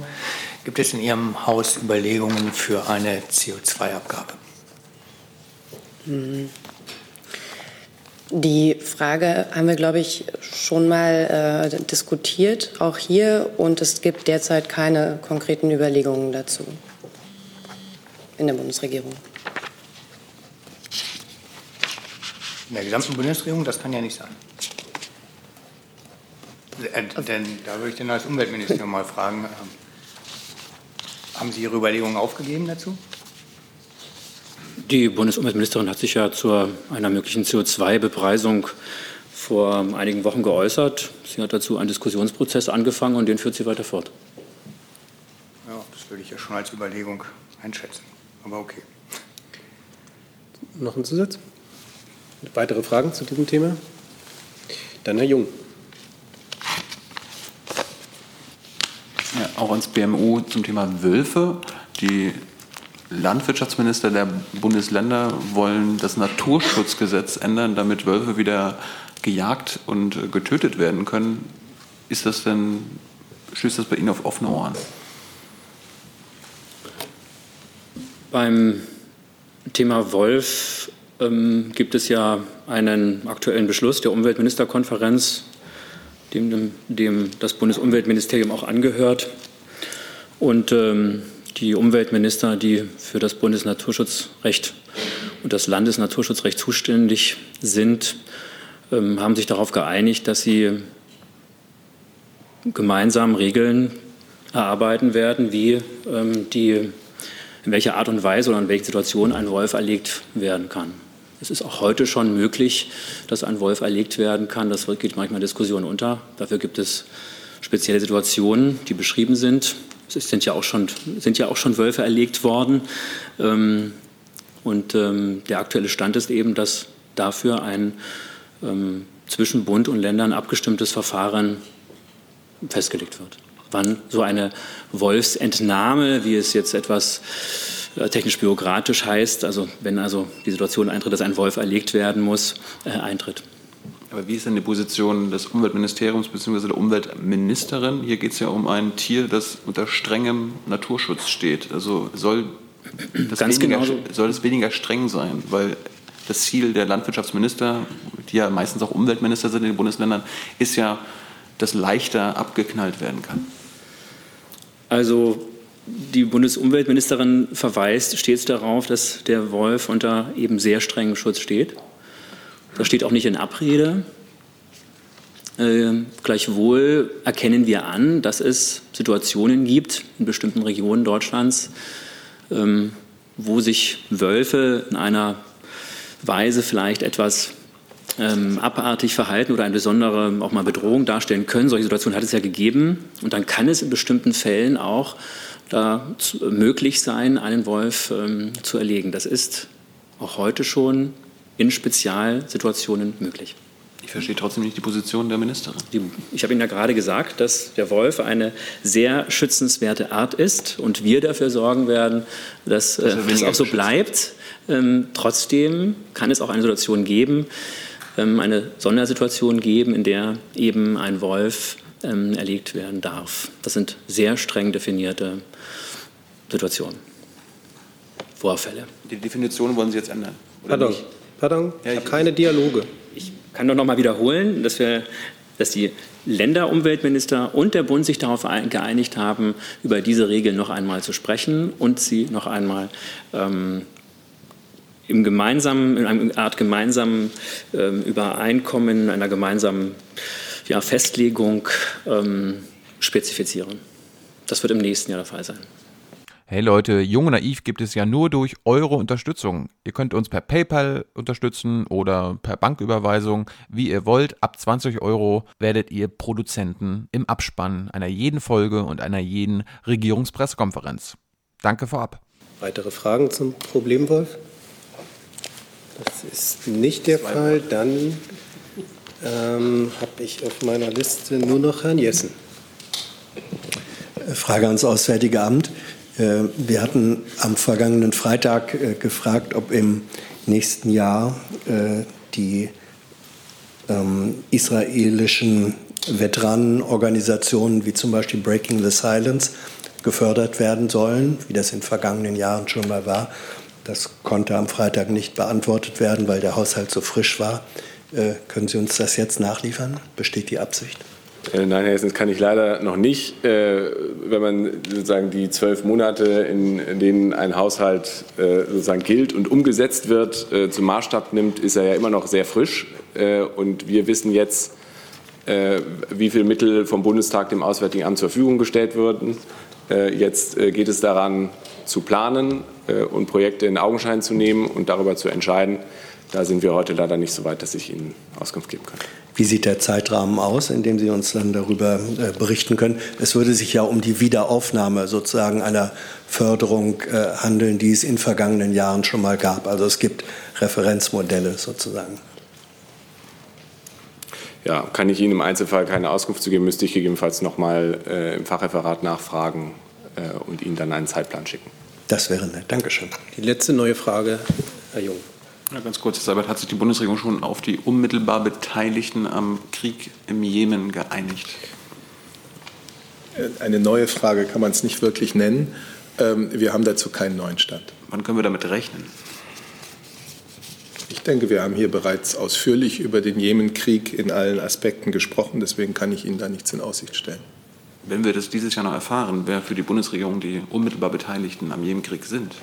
Gibt es in Ihrem Haus Überlegungen für eine CO2-Abgabe? Mhm. Die Frage haben wir, glaube ich, schon mal äh, diskutiert, auch hier, und es gibt derzeit keine konkreten Überlegungen dazu in der Bundesregierung. In der gesamten Bundesregierung? Das kann ja nicht sein. Äh, denn da würde ich dann als Umweltministerium mal fragen, äh, haben Sie Ihre Überlegungen aufgegeben dazu? Die Bundesumweltministerin hat sich ja zu einer möglichen CO2-Bepreisung vor einigen Wochen geäußert. Sie hat dazu einen Diskussionsprozess angefangen und den führt sie weiter fort. Ja, das würde ich ja schon als Überlegung einschätzen. Aber okay. Noch ein Zusatz? Weitere Fragen zu diesem Thema? Dann Herr Jung. Auch ans BMU zum Thema Wölfe. Die Landwirtschaftsminister der Bundesländer wollen das Naturschutzgesetz ändern, damit Wölfe wieder gejagt und getötet werden können. Ist das denn, stößt das bei Ihnen auf offene Ohren? Beim Thema Wolf ähm, gibt es ja einen aktuellen Beschluss der Umweltministerkonferenz, dem, dem das Bundesumweltministerium auch angehört. Und ähm, die Umweltminister, die für das Bundesnaturschutzrecht und das Landesnaturschutzrecht zuständig sind, ähm, haben sich darauf geeinigt, dass sie gemeinsam Regeln erarbeiten werden, wie ähm, die, in welcher Art und Weise oder in welchen Situationen ein Wolf erlegt werden kann. Es ist auch heute schon möglich, dass ein Wolf erlegt werden kann. Das geht manchmal Diskussionen unter. Dafür gibt es spezielle Situationen, die beschrieben sind. Es sind ja auch schon, sind ja auch schon Wölfe erlegt worden. Ähm, und ähm, der aktuelle Stand ist eben, dass dafür ein ähm, zwischen Bund und Ländern abgestimmtes Verfahren festgelegt wird. Wann so eine Wolfsentnahme, wie es jetzt etwas technisch bürokratisch heißt, also wenn also die Situation eintritt, dass ein Wolf erlegt werden muss, äh, eintritt. Aber wie ist denn die Position des Umweltministeriums bzw. der Umweltministerin? Hier geht es ja um ein Tier, das unter strengem Naturschutz steht. Also soll das, Ganz weniger, genauso. soll das weniger streng sein? Weil das Ziel der Landwirtschaftsminister, die ja meistens auch Umweltminister sind in den Bundesländern, ist ja, dass leichter abgeknallt werden kann. Also die Bundesumweltministerin verweist stets darauf, dass der Wolf unter eben sehr strengem Schutz steht. Das steht auch nicht in Abrede. Äh, gleichwohl erkennen wir an, dass es Situationen gibt in bestimmten Regionen Deutschlands, ähm, wo sich Wölfe in einer Weise vielleicht etwas ähm, abartig verhalten oder eine besondere auch mal Bedrohung darstellen können. Solche Situationen hat es ja gegeben. Und dann kann es in bestimmten Fällen auch da zu, möglich sein, einen Wolf ähm, zu erlegen. Das ist auch heute schon in Spezialsituationen möglich. Ich verstehe trotzdem nicht die Position der Ministerin. ich habe Ihnen ja gerade gesagt, dass der Wolf eine sehr schützenswerte Art ist und wir dafür sorgen werden, dass äh, das auch so bleibt. Ähm, trotzdem kann es auch eine Situation geben, eine Sondersituation geben, in der eben ein Wolf ähm, erlegt werden darf. Das sind sehr streng definierte Situationen, Vorfälle. Die Definition wollen Sie jetzt ändern? Pardon, nicht? pardon, ja, keine Dialoge. Ich kann doch noch mal wiederholen, dass wir dass die Länderumweltminister und der Bund sich darauf geeinigt haben, über diese Regeln noch einmal zu sprechen und sie noch einmal ähm, im gemeinsamen, in einer Art gemeinsamen ähm, Übereinkommen, einer gemeinsamen ja, Festlegung ähm, spezifizieren. Das wird im nächsten Jahr der Fall sein. Hey Leute, Jung und Naiv gibt es ja nur durch eure Unterstützung. Ihr könnt uns per PayPal unterstützen oder per Banküberweisung, wie ihr wollt. Ab 20 Euro werdet ihr Produzenten im Abspann einer jeden Folge und einer jeden Regierungspressekonferenz. Danke vorab. Weitere Fragen zum Problemwolf? Das ist nicht der Fall. Dann ähm, habe ich auf meiner Liste nur noch Herrn Jessen. Frage ans Auswärtige Amt. Äh, wir hatten am vergangenen Freitag äh, gefragt, ob im nächsten Jahr äh, die ähm, israelischen Veteranenorganisationen wie zum Beispiel Breaking the Silence gefördert werden sollen, wie das in vergangenen Jahren schon mal war. Das konnte am Freitag nicht beantwortet werden, weil der Haushalt so frisch war. Können Sie uns das jetzt nachliefern? Besteht die Absicht? Äh, nein, Herr Hessen, das kann ich leider noch nicht. Äh, wenn man sozusagen die zwölf Monate, in denen ein Haushalt äh, sozusagen gilt und umgesetzt wird, zum Maßstab nimmt, ist er ja immer noch sehr frisch. Und wir wissen jetzt, wie viele Mittel vom Bundestag dem Auswärtigen Amt zur Verfügung gestellt würden. Jetzt geht es daran, zu planen und Projekte in Augenschein zu nehmen und darüber zu entscheiden. Da sind wir heute leider nicht so weit, dass ich Ihnen Auskunft geben kann. Wie sieht der Zeitrahmen aus, in dem Sie uns dann darüber äh, berichten können? Es würde sich ja um die Wiederaufnahme sozusagen einer Förderung äh, handeln, die es in vergangenen Jahren schon mal gab. Also es gibt Referenzmodelle sozusagen. Ja, kann ich Ihnen im Einzelfall keine Auskunft zu geben, müsste ich gegebenenfalls noch mal äh, im Fachreferat nachfragen äh, und Ihnen dann einen Zeitplan schicken. Das wäre nett. Dankeschön. Die letzte neue Frage, Herr Jung. Ja, ganz kurz, Herr Seibert, hat sich die Bundesregierung schon auf die unmittelbar Beteiligten am Krieg im Jemen geeinigt? Eine neue Frage kann man es nicht wirklich nennen. Ähm, wir haben dazu keinen neuen Stand. Wann können wir damit rechnen? Ich denke, wir haben hier bereits ausführlich über den Jemenkrieg in allen Aspekten gesprochen. Deswegen kann ich Ihnen da nichts in Aussicht stellen. Wenn wir das dieses Jahr noch erfahren, wer für die Bundesregierung die unmittelbar Beteiligten am Jemenkrieg sind,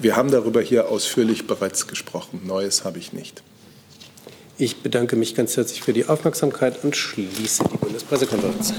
wir haben darüber hier ausführlich bereits gesprochen. Neues habe ich nicht. Ich bedanke mich ganz herzlich für die Aufmerksamkeit und schließe die Bundespressekonferenz.